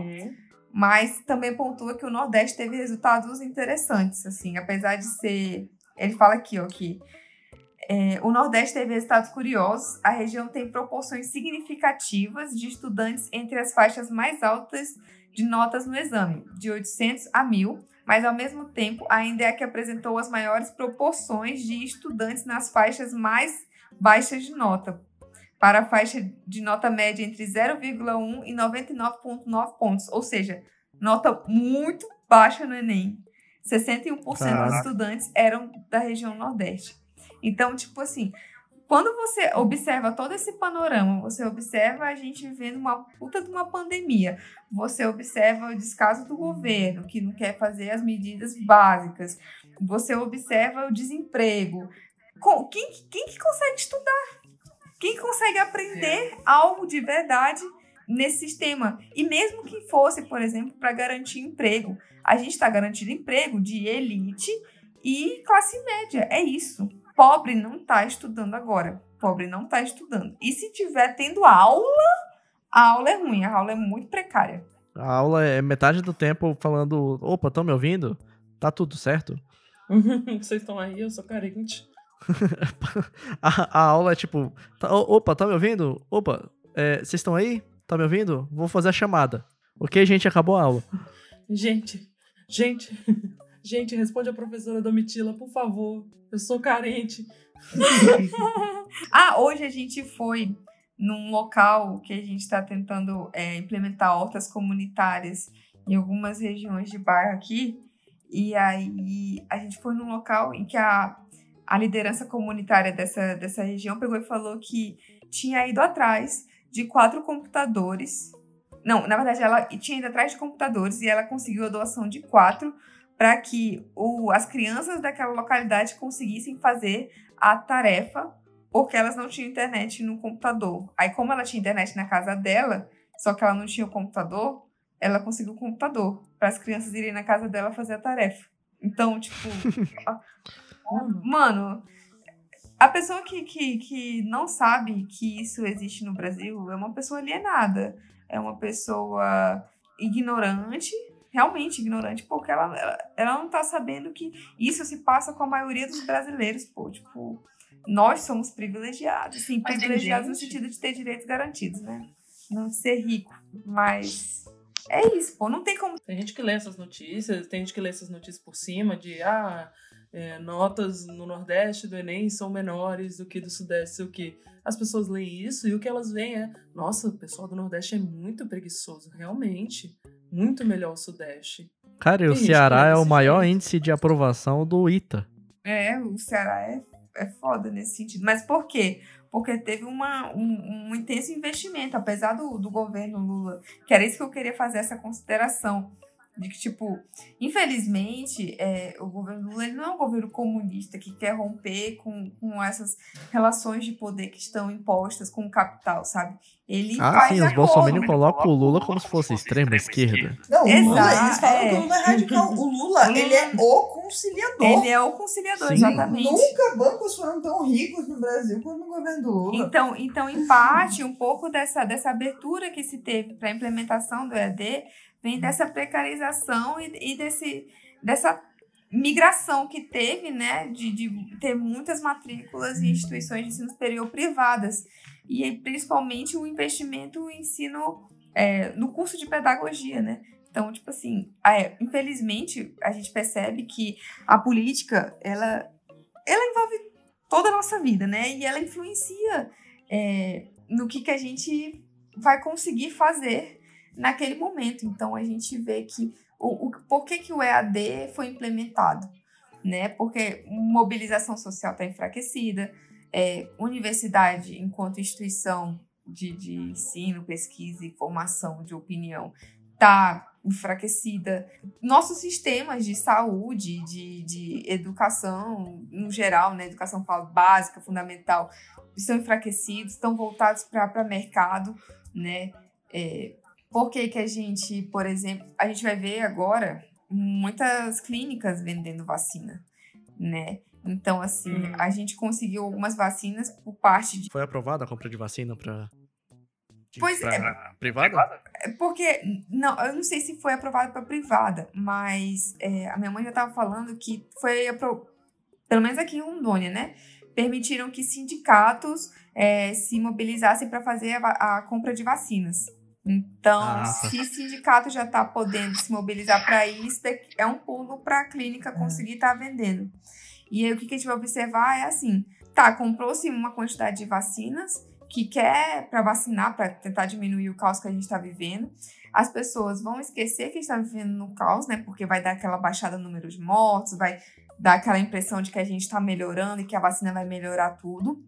mas também pontua que o Nordeste teve resultados interessantes, assim, apesar de ser. Ele fala aqui, ó, que é, o Nordeste teve resultados curiosos. A região tem proporções significativas de estudantes entre as faixas mais altas de notas no exame, de 800 a 1000, mas ao mesmo tempo ainda é a que apresentou as maiores proporções de estudantes nas faixas mais baixas de nota, para a faixa de nota média entre 0,1 e 99,9 pontos, ou seja, nota muito baixa no Enem. 61% dos Caraca. estudantes eram da região Nordeste. Então, tipo assim, quando você observa todo esse panorama, você observa a gente vivendo uma puta de uma pandemia, você observa o descaso do governo, que não quer fazer as medidas básicas, você observa o desemprego. Quem, quem que consegue estudar? Quem consegue aprender algo de verdade nesse sistema? E mesmo que fosse, por exemplo, para garantir emprego, a gente está garantindo emprego de elite e classe média. É isso. Pobre não está estudando agora. Pobre não está estudando. E se tiver tendo aula, a aula é ruim, a aula é muito precária. A aula é metade do tempo falando: opa, estão me ouvindo? Tá tudo certo? Vocês estão aí, eu sou carente. A, a aula é tipo: tá- opa, tá me ouvindo? Opa, é, vocês estão aí? Tá me ouvindo? Vou fazer a chamada. Ok, gente, acabou a aula. Gente, gente, gente, responde a professora Domitila, por favor. Eu sou carente. Ah, hoje a gente foi num local que a gente está tentando é, implementar hortas comunitárias em algumas regiões de bairro aqui. E aí a gente foi num local em que a, a liderança comunitária dessa, dessa região pegou e falou que tinha ido atrás de quatro computadores. Não, na verdade, ela tinha ido atrás de computadores e ela conseguiu a doação de quatro para que o, as crianças daquela localidade conseguissem fazer a tarefa porque elas não tinham internet no computador. Aí, como ela tinha internet na casa dela, só que ela não tinha o computador, ela conseguiu o computador para as crianças irem na casa dela fazer a tarefa. Então, tipo, mano, a pessoa que, que, que não sabe que isso existe no Brasil é uma pessoa alienada, é uma pessoa ignorante, realmente ignorante, porque ela, ela, ela não tá sabendo que isso se passa com a maioria dos brasileiros, pô, tipo, nós somos privilegiados, sim, Mas privilegiados no sentido de ter direitos garantidos, né? Não de ser rico, mas é isso, pô, não tem como Tem gente que lê essas notícias, tem gente que lê essas notícias por cima de ah, é, notas no Nordeste do Enem são menores do que do Sudeste, sei o que. As pessoas leem isso e o que elas veem é, nossa, o pessoal do Nordeste é muito preguiçoso, realmente. Muito melhor o Sudeste. Cara, e o Ceará que é o maior jeito. índice de aprovação do ITA. É, o Ceará é, é foda nesse sentido. Mas por quê? Porque teve uma, um, um intenso investimento, apesar do, do governo Lula, que era isso que eu queria fazer essa consideração. De que, tipo, infelizmente, é, o governo Lula ele não é um governo comunista que quer romper com, com essas relações de poder que estão impostas com o capital, sabe? Ele Ah, faz sim, os bolsominions colocam o Lula como se fosse extrema esquerda. Não, o Lula, Exato, eles falam é. que o Lula é radical. O Lula, ele é o conciliador. Ele é o conciliador, Sim. exatamente. Nunca bancos foram tão ricos no Brasil quanto no governo do Lula. Então, então, em parte, um pouco dessa, dessa abertura que se teve para a implementação do EAD vem dessa precarização e, e desse, dessa migração que teve, né, de, de ter muitas matrículas em instituições de ensino superior privadas. E principalmente o investimento no ensino, é, no curso de pedagogia, né? Então, tipo assim, é, infelizmente, a gente percebe que a política, ela, ela envolve toda a nossa vida, né? E ela influencia é, no que, que a gente vai conseguir fazer naquele momento. Então a gente vê que o, o por que, que o EAD foi implementado, né? Porque mobilização social está enfraquecida, é, universidade enquanto instituição de, de ensino, pesquisa e formação de opinião está enfraquecida. Nossos sistemas de saúde, de, de educação, no geral, né, educação básica, fundamental, estão enfraquecidos, estão voltados para mercado, né? É, por que, que a gente, por exemplo, a gente vai ver agora muitas clínicas vendendo vacina, né? Então, assim, Hum. a gente conseguiu algumas vacinas por parte de Foi aprovada a compra de vacina pra. de- Pois pra é. Privada? É Porque, não, eu não sei se foi aprovado para privada, mas é, a minha mãe já estava falando que foi, apro- pelo menos aqui em Rondônia, né? Permitiram que sindicatos é, se mobilizassem para fazer a, a compra de vacinas, Então, Nossa. se o sindicato já está podendo se mobilizar para isso, é um pulo para a clínica conseguir estar vendendo. E aí, o que, que a gente vai observar é assim: tá, comprou-se uma quantidade de vacinas que quer para vacinar, para tentar diminuir o caos que a gente está vivendo. As pessoas vão esquecer que está vivendo no caos, né? Porque vai dar aquela baixada no número de mortos, vai dar aquela impressão de que a gente está melhorando e que a vacina vai melhorar tudo.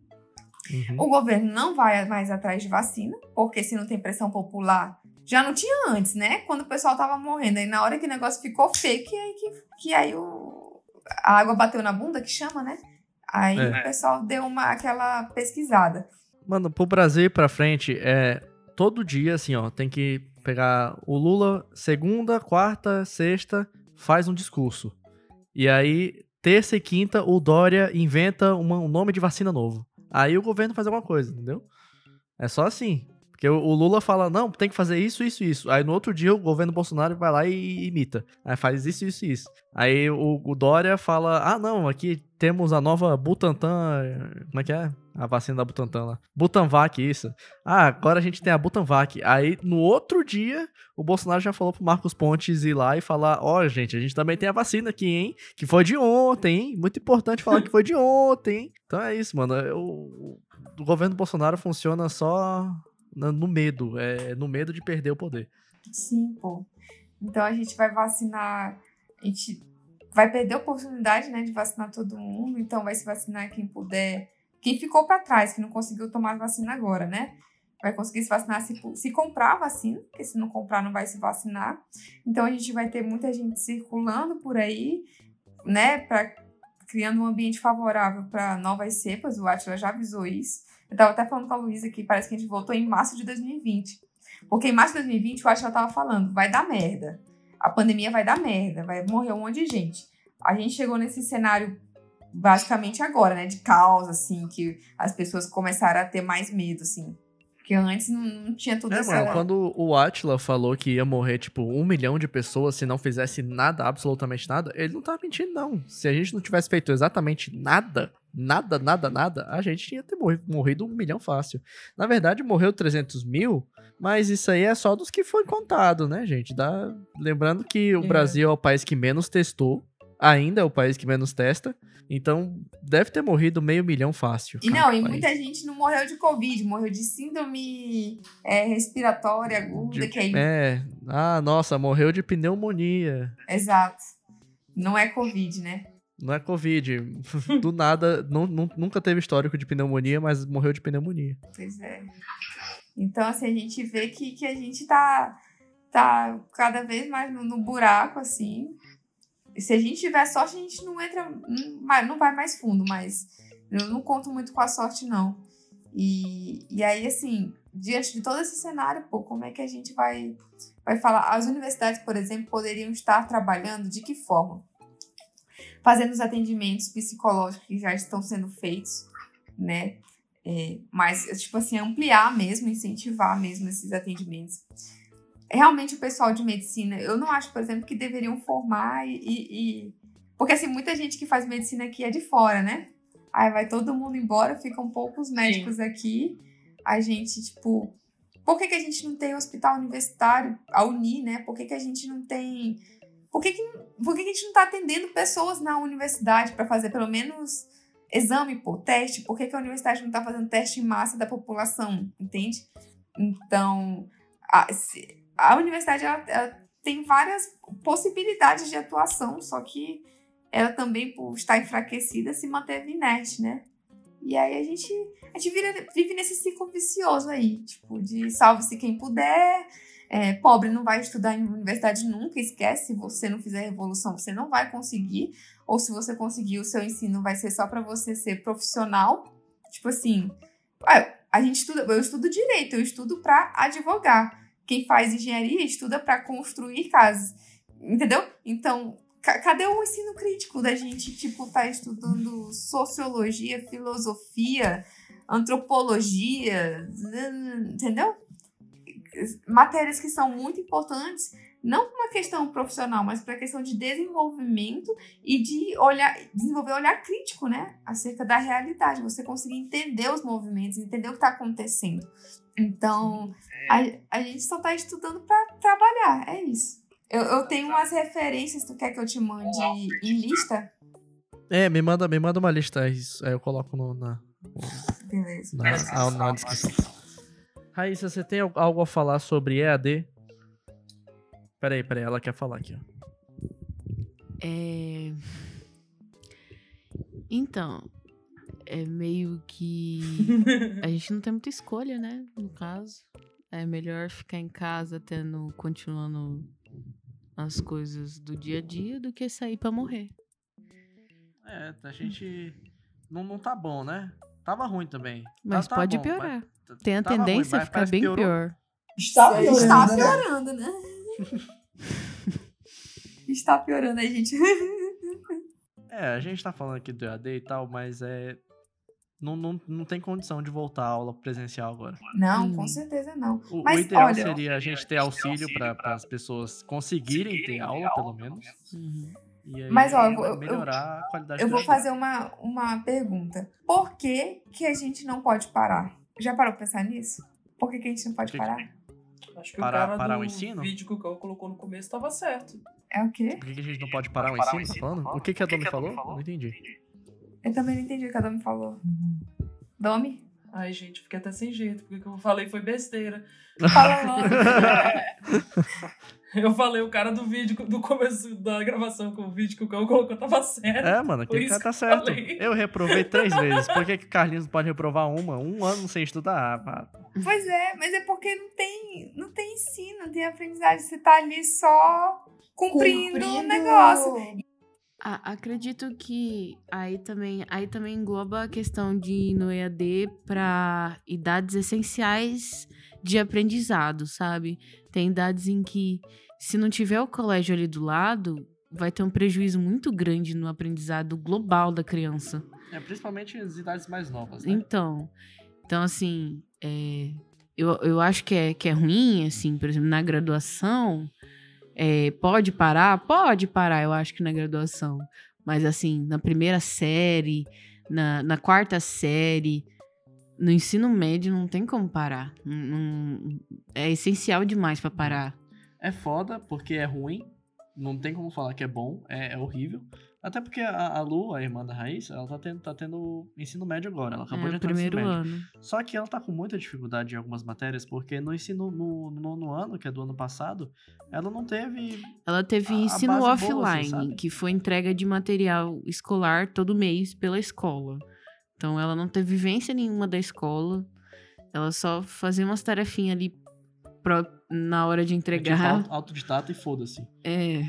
Uhum. O governo não vai mais atrás de vacina, porque se não tem pressão popular, já não tinha antes, né? Quando o pessoal tava morrendo. Aí na hora que o negócio ficou feio, que aí, que, que aí o, a água bateu na bunda, que chama, né? Aí É. o pessoal deu uma, aquela pesquisada. Mano, pro Brasil ir pra frente, é. Todo dia, assim, ó, tem que pegar o Lula, segunda, quarta, sexta, faz um discurso. E aí, terça e quinta, o Dória inventa uma- um nome de vacina novo. Aí o governo faz alguma coisa, entendeu? É só assim. Porque o Lula fala, não, tem que fazer isso, isso, isso. Aí no outro dia o governo Bolsonaro vai lá e imita. Aí faz isso, isso, isso. Aí o, o Dória fala, ah, não, aqui temos a nova Butantan. Como é que é? A vacina da Butantan lá. Butanvac, isso. Ah, agora a gente tem a Butanvac. Aí no outro dia o Bolsonaro já falou pro Marcos Pontes ir lá e falar: Ó, gente, a gente também tem a vacina aqui, hein? Que foi de ontem, hein? Muito importante falar que foi de ontem, hein? Então é isso, mano. O, o governo Bolsonaro funciona só no medo. É no medo de perder o poder. Sim, pô. Então a gente vai vacinar, a gente vai perder a oportunidade, né, de vacinar todo mundo. Então vai se vacinar quem puder, quem ficou para trás, que não conseguiu tomar vacina agora, né? Vai conseguir se vacinar se, se comprar a vacina, porque se não comprar não vai se vacinar. Então a gente vai ter muita gente circulando por aí, né, para criando um ambiente favorável para novas cepas. O Atila já avisou isso. Eu tava até falando com a Luísa que parece que a gente voltou em março de 2020. Porque em março de 2020 o Atila tava falando, vai dar merda. A pandemia vai dar merda, vai morrer um monte de gente. A gente chegou nesse cenário basicamente agora, né? De caos, assim, que as pessoas começaram a ter mais medo, assim. Porque antes não, tinha tudo É, essa... mano, quando o Atila falou que ia morrer, tipo, um milhão de pessoas se não fizesse nada, absolutamente nada, ele não tava mentindo, não. Se a gente não tivesse feito exatamente nada, nada, nada, nada, a gente tinha ter morrido, morrido um milhão fácil. Na verdade, morreu 300 mil, mas isso aí é só dos que foi contado, né, gente? Dá... Lembrando que o É. Brasil é o país que menos testou, ainda é o país que menos testa, então deve ter morrido meio milhão fácil. E não, e muita gente não morreu de Covid, morreu de síndrome é, respiratória aguda, De- que aí... É, ah, nossa, morreu de pneumonia. Exato. Não é Covid, né? Não é Covid. Do nada, nu- nunca teve histórico de pneumonia, mas morreu de pneumonia. Pois é. Então, assim, a gente vê que, que a gente tá, tá cada vez mais no, no buraco, assim. Se a gente tiver sorte, a gente não entra, não vai, não vai mais fundo, mas eu não conto muito com a sorte, não. E, e aí, assim, diante de todo esse cenário, pô, como é que a gente vai, vai falar? As universidades, por exemplo, poderiam estar trabalhando de que forma? Fazendo os atendimentos psicológicos que já estão sendo feitos, né? É, mas, tipo assim, ampliar mesmo, incentivar mesmo esses atendimentos. Realmente, o pessoal de medicina, eu não acho, por exemplo, que deveriam formar e. e- e- Porque, assim, muita gente que faz medicina aqui é de fora, né? Aí vai todo mundo embora, ficam poucos médicos aqui. A gente, tipo. Por que, que a gente não tem hospital universitário, a Uni, né? Por que, que a gente não tem. Por que, que, por que, que a gente não tá atendendo pessoas na universidade para fazer pelo menos exame, pô, teste? Por que, que a universidade não tá fazendo teste em massa da população? Entende? Então, a, se- a universidade ela, ela tem várias possibilidades de atuação, só que ela também, por estar enfraquecida, se manteve inerte, né? E aí a gente, a gente vira- vive nesse ciclo vicioso aí, tipo, de salve-se quem puder, é, pobre não vai estudar em universidade nunca, esquece, se você não fizer revolução, você não vai conseguir, ou se você conseguir, o seu ensino vai ser só para você ser profissional, tipo assim, ué, a gente estuda, eu estudo direito, eu estudo para advogar, quem faz engenharia estuda para construir casas, entendeu? Então, ca- cadê o ensino crítico da gente, tipo, tá estudando sociologia, filosofia, antropologia, entendeu? Matérias que são muito importantes, não para uma questão profissional, mas para questão de desenvolvimento e de olhar, desenvolver olhar crítico, né? Acerca da realidade, você conseguir entender os movimentos, entender o que está acontecendo. Então, a, a gente só tá estudando pra trabalhar, é isso. Eu, eu tenho umas referências, tu quer que eu te mande em lista? É, me manda, me manda uma lista, isso, aí eu coloco no, na, Beleza. na, a- na descrição. Raíssa, você tem al- algo a falar sobre EAD? Peraí, peraí, ela quer falar aqui, ó. É... Então, é meio que. A gente não tem muita escolha, né? No caso. É melhor ficar em casa tendo. continuando as coisas do dia a dia do que sair pra morrer. É, a gente. Não, não tá bom, né? Tava ruim também. Mas Tá- tá pode bom, piorar. mas- Tem a tava ruim, tendência a ficar bem piorou. pior. Está piorando. Está né? piorando, né? Está piorando, a gente. É, a gente tá falando aqui do EAD e tal, mas é. Não, não, não tem condição de voltar à aula presencial agora. Não, Hum. com certeza não. O, o Mas ideal olha, seria a gente ter auxílio para as pessoas conseguirem ter aula, pelo menos. Uhum. E aí Mas, ó, eu vou- eu- melhorar a qualidade eu vou vida. fazer uma, uma pergunta. Por que, que a gente não pode parar? Já parou pra pensar nisso? Por que, que a gente não pode Que- parar? Acho que Parar- o cara parar do o ensino? vídeo que o Cão colocou no começo tava certo. É o quê? Por que que a gente não pode parar o ensino, tá falando? O que, que a Domi falou? Não entendi. Eu também não entendi o que a Domi falou. Domi? Ai, gente, fiquei até sem jeito, porque o que eu falei foi besteira. Fala logo. Eu falei, o cara do vídeo, do começo da gravação com o vídeo que o Cão colocou tava certo. É, mano, aquele cara tá eu certo. falei. Eu reprovei três vezes. Por que, que o Carlinhos não pode reprovar uma? Um ano sem estudar? Ah, pá. Pois é, mas é porque não tem, não tem ensino, não tem aprendizagem. Você tá ali só cumprindo o negócio. Ah, acredito que aí também, aí também engloba a questão de ir no EAD para idades essenciais de aprendizado, sabe? Tem idades em que, se não tiver o colégio ali do lado, vai ter um prejuízo muito grande no aprendizado global da criança. É, principalmente as idades mais novas, né? Então, então assim, é, eu, eu acho que é, que é ruim, assim, por exemplo, na graduação, é, pode parar? Pode parar, eu acho que na graduação. Mas assim, na primeira série, na, na quarta série, no ensino médio não tem como parar. Não- é essencial demais pra parar. É foda porque é ruim. Não tem como falar que é bom. É, é horrível. Até porque a, a Lu, a irmã da Raíssa, ela tá tendo, tá tendo ensino médio agora. Ela acabou É de entrar no ensino primeiro médio. ano. Só que ela tá com muita dificuldade em algumas matérias, porque no ensino no, no nono ano, que é do ano passado, ela não teve. Ela teve a- a ensino base boa, assim, offline, que foi entrega de material escolar todo mês pela escola. Então ela não teve vivência nenhuma da escola. Ela só fazia umas tarefinhas ali pro- na hora de É tipo entregar. auto- autodidata e foda-se. É.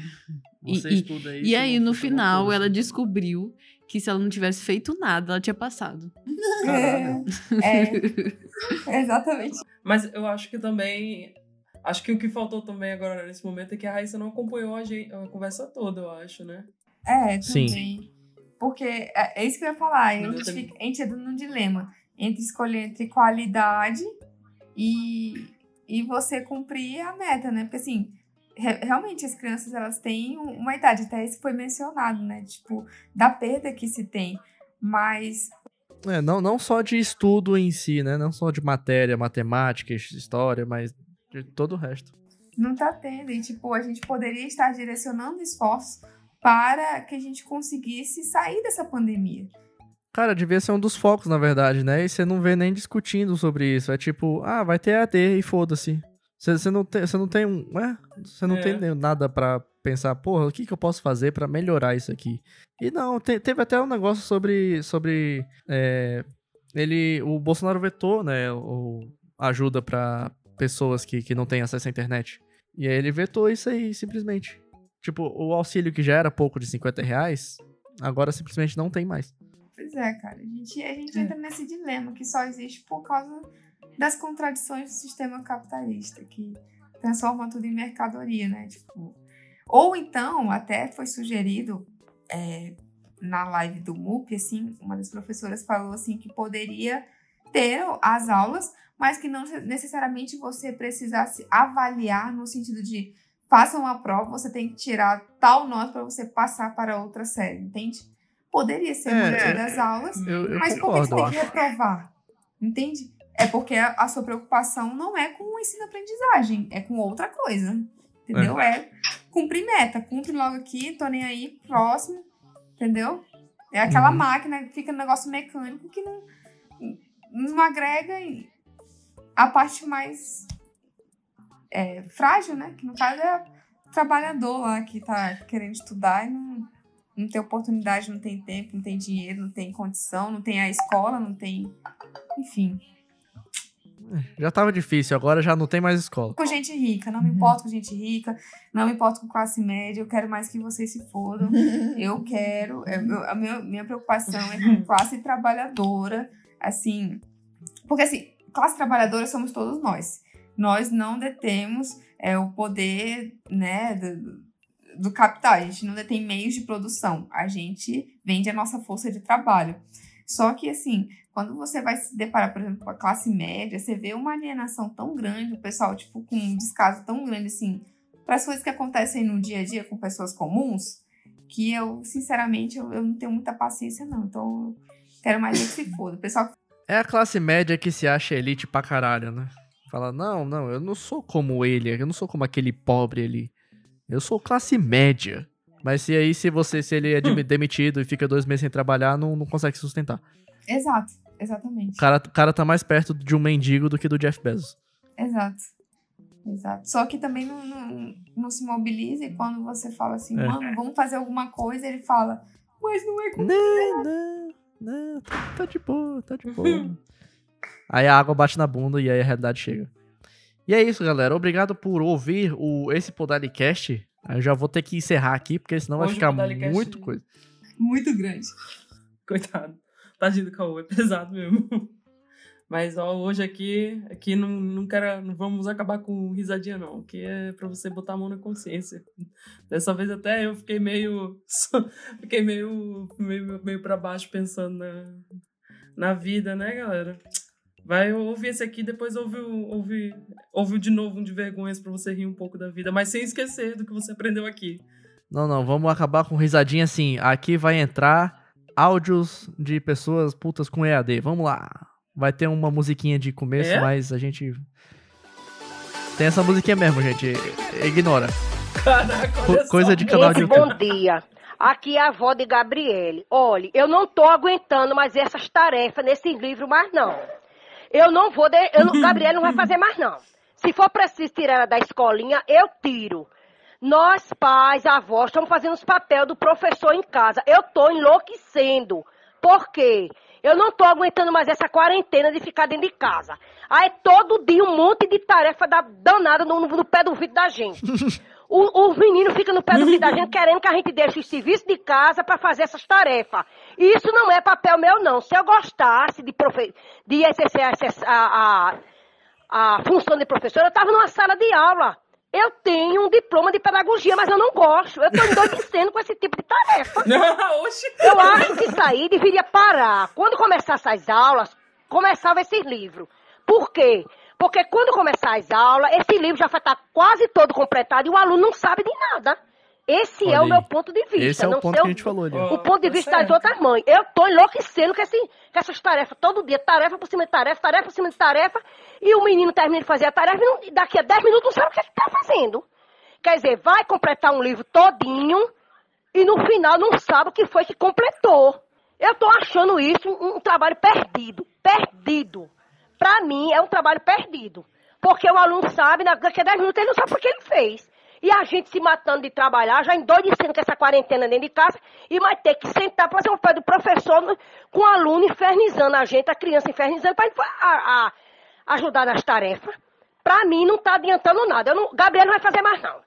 E- Você e, estuda aí. e aí, no final, ela descobriu que se ela não tivesse feito nada, ela tinha passado. Caralho. É, exatamente. Mas eu acho que também. Acho que o que faltou também agora nesse momento é que a Raíssa não acompanhou a, gente, a conversa toda, eu acho, né? É, Sim. Porque é, é isso que eu ia falar. A gente, também- fica, a gente entra num dilema entre escolher entre qualidade e, e você cumprir a meta, né? Porque assim, re- realmente as crianças elas têm um- uma idade, até isso foi mencionado, né? Tipo, da perda que se tem. Mas É, não, não só de estudo em si, né? Não só de matéria, matemática, história, mas de todo o resto. não tá tendo. E, tipo, a gente poderia estar direcionando esforços para que a gente conseguisse sair dessa pandemia. Cara, devia ser um dos focos, na verdade, né? E você não vê nem discutindo sobre isso. É tipo, ah, vai ter AD e foda-se. Você você não tem, você não tem um, é, você não É. tem nada pra pensar, porra, o que, que eu posso fazer pra melhorar isso aqui? E não, te- teve até um negócio sobre, sobre, é, ele, o Bolsonaro vetou, né, o, ajuda pra pessoas que, que não têm acesso à internet. E aí ele vetou isso aí, simplesmente. Tipo, o auxílio que já era pouco de 50 reais, agora simplesmente não tem mais. Pois é, cara. A gente, a gente entra nesse dilema que só existe por causa das contradições do sistema capitalista, que transforma tudo em mercadoria, né? Tipo, ou então, até foi sugerido é, na live do MUP, assim, uma das professoras falou assim que poderia ter as aulas, mas que não necessariamente você precisasse avaliar no sentido de faça uma prova, você tem que tirar tal nota para você passar para outra série, entende? Poderia ser É, mantida as aulas, Eu, eu mas por que concordo, você tem que reprovar? Entende? é porque a, a sua preocupação não é com o ensino-aprendizagem, é com outra coisa. Entendeu? É. cumprir meta. Cumpre logo aqui, tô nem aí, próximo. Entendeu? É aquela Uhum. máquina que fica no negócio mecânico que não, não agrega a parte mais é, frágil, né? Que no caso é o trabalhador lá que tá querendo estudar e não, não tem oportunidade, não tem tempo, não tem dinheiro, não tem condição, não tem a escola, não tem. Enfim. Já tava difícil, agora já não tem mais escola. Com gente rica, não me importo com gente rica, não me importo com classe média, eu quero mais que vocês se fodam. Eu quero. eu- eu- a minha, minha preocupação é com classe trabalhadora, assim. Porque, assim, classe trabalhadora somos todos nós. Nós não detemos é, o poder, né, do, do capital. A gente não detém meios de produção. A gente vende a nossa força de trabalho. Só que, assim, quando você vai se deparar, por exemplo, com a classe média, você vê uma alienação tão grande, o pessoal, tipo, com um descaso tão grande, assim, para as coisas que acontecem no dia a dia com pessoas comuns, que eu, sinceramente, eu, eu não tenho muita paciência, não. Então, quero mais é que se foda. O pessoal É a classe média que se acha elite pra caralho, né? Fala, não, não, eu não sou como ele, eu não sou como aquele pobre ali. Eu sou classe média. Mas se aí, se você, se ele é demi- demitido e fica dois meses sem trabalhar, não, não consegue sustentar. Exato, exatamente. O cara, o cara tá mais perto de um mendigo do que do Jeff Bezos. Exato. Exato. Só que também não, não, não se mobiliza e quando você fala assim, É. mano, vamos fazer alguma coisa, ele fala, mas não é comigo. Não, não, não, tá, tá de boa, tá de boa. aí a água bate na bunda e aí a realidade chega. E é isso, galera. Obrigado por ouvir o, esse Podalicast. Eu já vou ter que encerrar aqui, porque senão vai Hoje o ficar muito coisa. Muito grande. Coitado. Tadinho do Caô, é pesado mesmo. Mas ó, hoje aqui, aqui não, não, quero, não vamos acabar com risadinha, não. Que é pra você botar a mão na consciência. Dessa vez até eu fiquei meio. Fiquei meio, meio, meio pra baixo pensando na, na vida, né, galera? Vai ouvir esse aqui, depois ouve, o- ouve, ouve de novo um de vergonhas pra você rir um pouco da vida, mas sem esquecer do que você aprendeu aqui. Não, não, vamos acabar com risadinha assim. Aqui vai entrar áudios de pessoas putas com EAD. Vamos lá. Vai ter uma musiquinha de começo, É? mas a gente. Tem essa musiquinha mesmo, gente. Ignora. Caraca, Co- olha coisa só. de canal de YouTube. bom dia. Aqui é a avó de Gabriele. Olhe, eu não tô aguentando mais essas tarefas nesse livro mais não. Eu não vou, de... eu não... Gabriele não vai fazer mais não. Se for preciso tirar ela da escolinha, eu tiro. Nós, pais, avós, estamos fazendo os papéis do professor em casa. Eu tô enlouquecendo. Por quê? Eu não tô aguentando mais essa quarentena de ficar dentro de casa. Aí todo dia um monte de tarefa da danada no, no- no pé do vidro da gente. O, os meninos ficam no pé do vidro da gente querendo que a gente deixe o serviço de casa para fazer essas tarefas. Isso não é papel meu, não. Se eu gostasse de, profe de exercer a, a, a função de professora, eu estava numa sala de aula. Eu tenho um diploma de pedagogia, mas eu não gosto. Eu estou endoidecendo com esse tipo de tarefa. Eu acho que isso aí deveria parar. Quando começasse as aulas, começava esses livros. Por quê? Porque quando começar as aulas, esse livro já vai estar quase todo completado e o aluno não sabe de nada. Esse Olha é o aí. meu ponto de vista. Esse é o não ponto sei que a gente falou ali. O ponto de Tá vista das certo. outras mães. Eu tô enlouquecendo com, esse, com essas tarefas. Todo dia, tarefa por cima de tarefa, tarefa por cima de tarefa. E o menino termina de fazer a tarefa e não- daqui a 10 minutos não sabe o que ele tá fazendo. Quer dizer, vai completar um livro todinho e no final não sabe o que foi que completou. Eu tô achando isso um, um trabalho perdido. Perdido. Pra mim, é um trabalho perdido. Porque o aluno sabe, daqui a 10 minutos ele não sabe o que ele fez. E a gente se matando de trabalhar, já endoidecendo com essa quarentena dentro de casa, e vai ter que sentar para fazer um pé do professor com o aluno infernizando a gente, a criança infernizando, para a, a, ajudar nas tarefas. Pra mim, não tá adiantando nada. Não, Gabriel não vai fazer mais, não.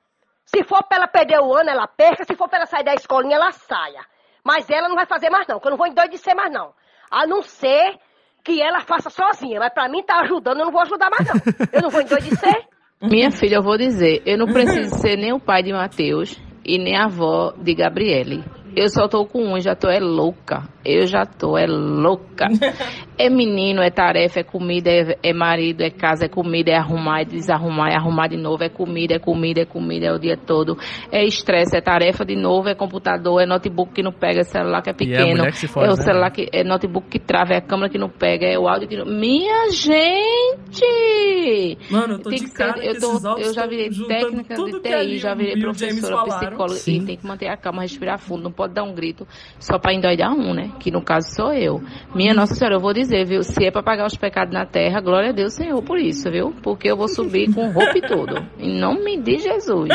Se for pra ela perder o ano, ela perca. Se for pra ela sair da escolinha, ela saia. Mas ela não vai fazer mais, não. Que eu não vou endoidecer mais, não. A não ser que ela faça sozinha. Mas pra mim, tá ajudando, eu não vou ajudar mais, não. Eu não vou endoidecer. Minha filha, eu vou dizer, eu não preciso ser nem o pai de Matheus e nem a avó de Gabriele. Eu só tô com um, já tô é louca. Eu já tô, é louca. É menino, é tarefa, é comida, é, é marido, é casa, é comida, é arrumar, é desarrumar, é arrumar de novo, é comida, é comida, é comida, é o dia todo. É estresse, é tarefa de novo, é computador, é notebook que não pega, é celular que é é pequeno, mulher que fode, é o né? celular que é notebook que trava, é a câmera que não pega, é o áudio que não. Minha gente! Mano, eu tô Tem de ser- cara que eu, tô- eu já virei técnica de TI, Lil já virei professora, psicóloga Sim. e tem que manter a calma, respirar fundo, não pode dar um grito só pra endoidar um, né? Que no caso sou eu. Minha Nossa Senhora, eu vou dizer, viu? Se é pra pagar os pecados na terra, glória a Deus, Senhor, por isso, viu? Porque eu vou subir com roupa e tudo. Em nome de Jesus.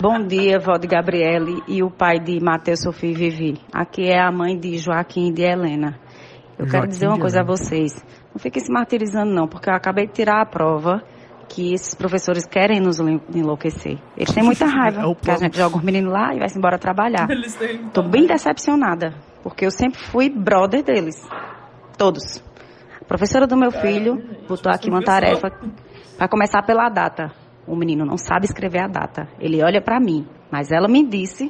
Bom dia, vó de Gabriele e o pai de Matheus, Sofia e Vivi. Aqui é a mãe de Joaquim e de Helena. Eu quero Joaquim dizer uma coisa a vocês. Não fiquem se martirizando, não, porque eu acabei de tirar a prova que esses professores querem nos enlou- enlouquecer. Eles têm muita raiva, É porque a gente joga os meninos lá e vai-se embora trabalhar. Eles têm. Tô bem decepcionada, porque eu sempre fui brother deles. Todos. A professora do meu filho botou aqui uma tarefa para começar pela data. O menino não sabe escrever a data. Ele olha para mim, mas ela me disse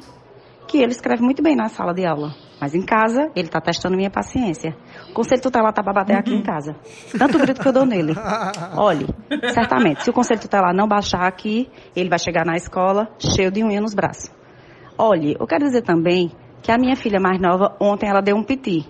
que ele escreve muito bem na sala de aula. Mas em casa, ele tá testando minha paciência. O conselho tutelar tá pra bater aqui em casa. Tanto grito que eu dou nele. Olhe, certamente, se o conselho tutelar não baixar aqui, ele vai chegar na escola cheio de unha nos braços. Olhe, eu quero dizer também que a minha filha mais nova, ontem ela deu um piti.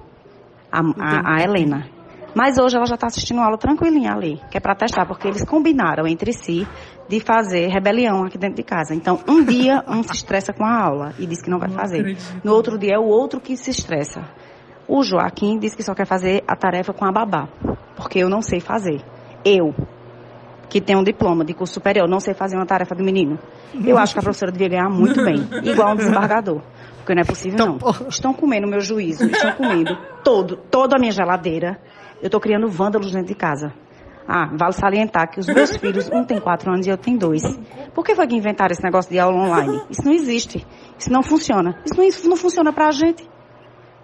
A, a, a Helena. Mas hoje ela já está assistindo aula tranquilinha ali, que é para testar, porque eles combinaram entre si de fazer rebelião aqui dentro de casa. Então, um dia um se estressa com a aula e diz que não vai fazer. No outro dia é o outro que se estressa. O Joaquim diz que só quer fazer a tarefa com a babá, porque eu não sei fazer. Eu, que tenho um diploma de curso superior, não sei fazer uma tarefa do menino. Eu acho que a professora devia ganhar muito bem, igual um desembargador. Porque não é possível, não. Estão comendo meu juízo, estão comendo todo, toda a minha geladeira. Eu estou criando vândalos dentro de casa. Ah, vale salientar que os meus filhos, um tem quatro anos e eu tenho dois. Por que foi que inventaram esse negócio de aula online? Isso não existe. Isso não funciona. Isso não, isso não funciona pra gente.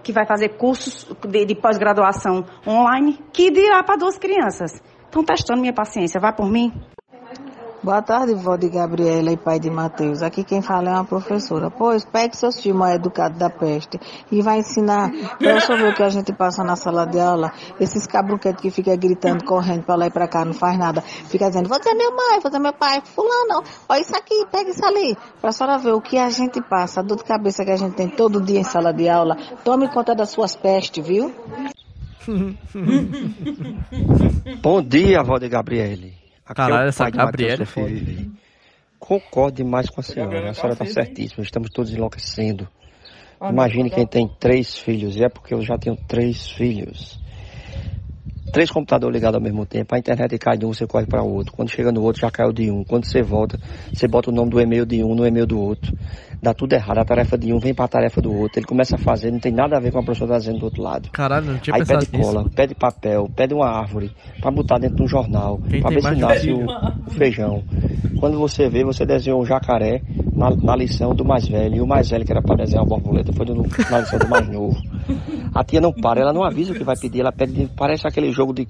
Que vai fazer cursos de, de pós-graduação online, que dirá para duas crianças. Estão testando minha paciência. Vai por mim? Boa tarde, vó de Gabriela e pai de Mateus. Aqui quem fala é uma professora. Pois, pegue seus filhos mal educados da peste e vai ensinar para ver o que a gente passa na sala de aula. Esses cabruquetes que ficam gritando, correndo para lá e para cá, não faz nada. Fica dizendo, você é meu mãe, você é meu pai, fulano, olha isso aqui, pega isso ali. Para a senhora ver o que a gente passa, a dor de cabeça que a gente tem todo dia em sala de aula. Tome conta das suas pestes, viu? Bom dia, avó de Gabriele. É Caralho, essa é foda. Vivi. Concordo demais com a senhora. Gabriela A senhora tá está certíssima. Estamos todos enlouquecendo. Ah, Imagine não, quem tem três filhos. E é porque eu já tenho três filhos. Três computadores ligados ao mesmo tempo. A internet cai de um, você corre para o outro. Quando chega no outro, já caiu de um. Quando você volta, você bota o nome do e-mail de um no e-mail do outro. Dá tudo errado. A tarefa de um vem para a tarefa do outro. Ele começa a fazer, não tem nada a ver com a professora dizendo do outro lado. Caralho, não tinha Aí pede nisso. cola, pede papel, pede uma árvore pra botar dentro de um jornal, Quem pra tem ver se nasce o feijão. Quando você vê, você desenhou um jacaré na, na lição do mais velho, e o mais velho que era pra desenhar uma borboleta foi no, na lição do mais novo. A tia não para, ela não avisa o que vai pedir, ela pede, parece aquele jogo de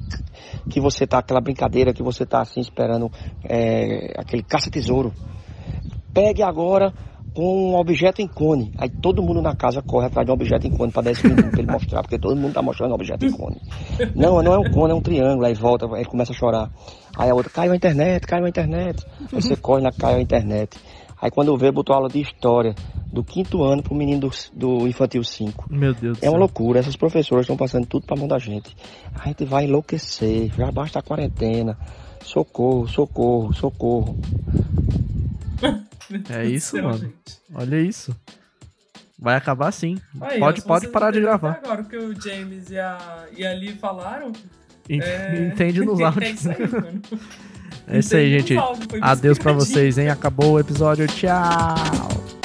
que você tá, aquela brincadeira que você tá assim esperando, é, aquele caça-tesouro. Pegue agora um objeto em cone. Aí todo mundo na casa corre atrás de um objeto em cone para 10 minutos pra ele mostrar, porque todo mundo tá mostrando um objeto em cone. Não, não é um cone, é um triângulo. Aí volta, aí começa a chorar. Aí a outra, caiu a internet, caiu a internet. Aí você corre na caiu a internet. Aí quando vê, botou aula de história do quinto ano pro menino do, do infantil 5. Meu Deus do É uma céu. loucura, essas professoras estão passando tudo pra mão da gente. A gente vai enlouquecer, já basta a quarentena. Socorro, socorro, socorro. É isso, Céu, mano. gente. Olha isso. Vai acabar sim. Aí, pode pode parar de gravar. Agora o que o James e a, e a Lee falaram. En- é- Entende nos é áudios. isso aí, mano. É isso aí, gente. Adeus pra explicadinho. vocês, hein? Acabou o episódio. Tchau.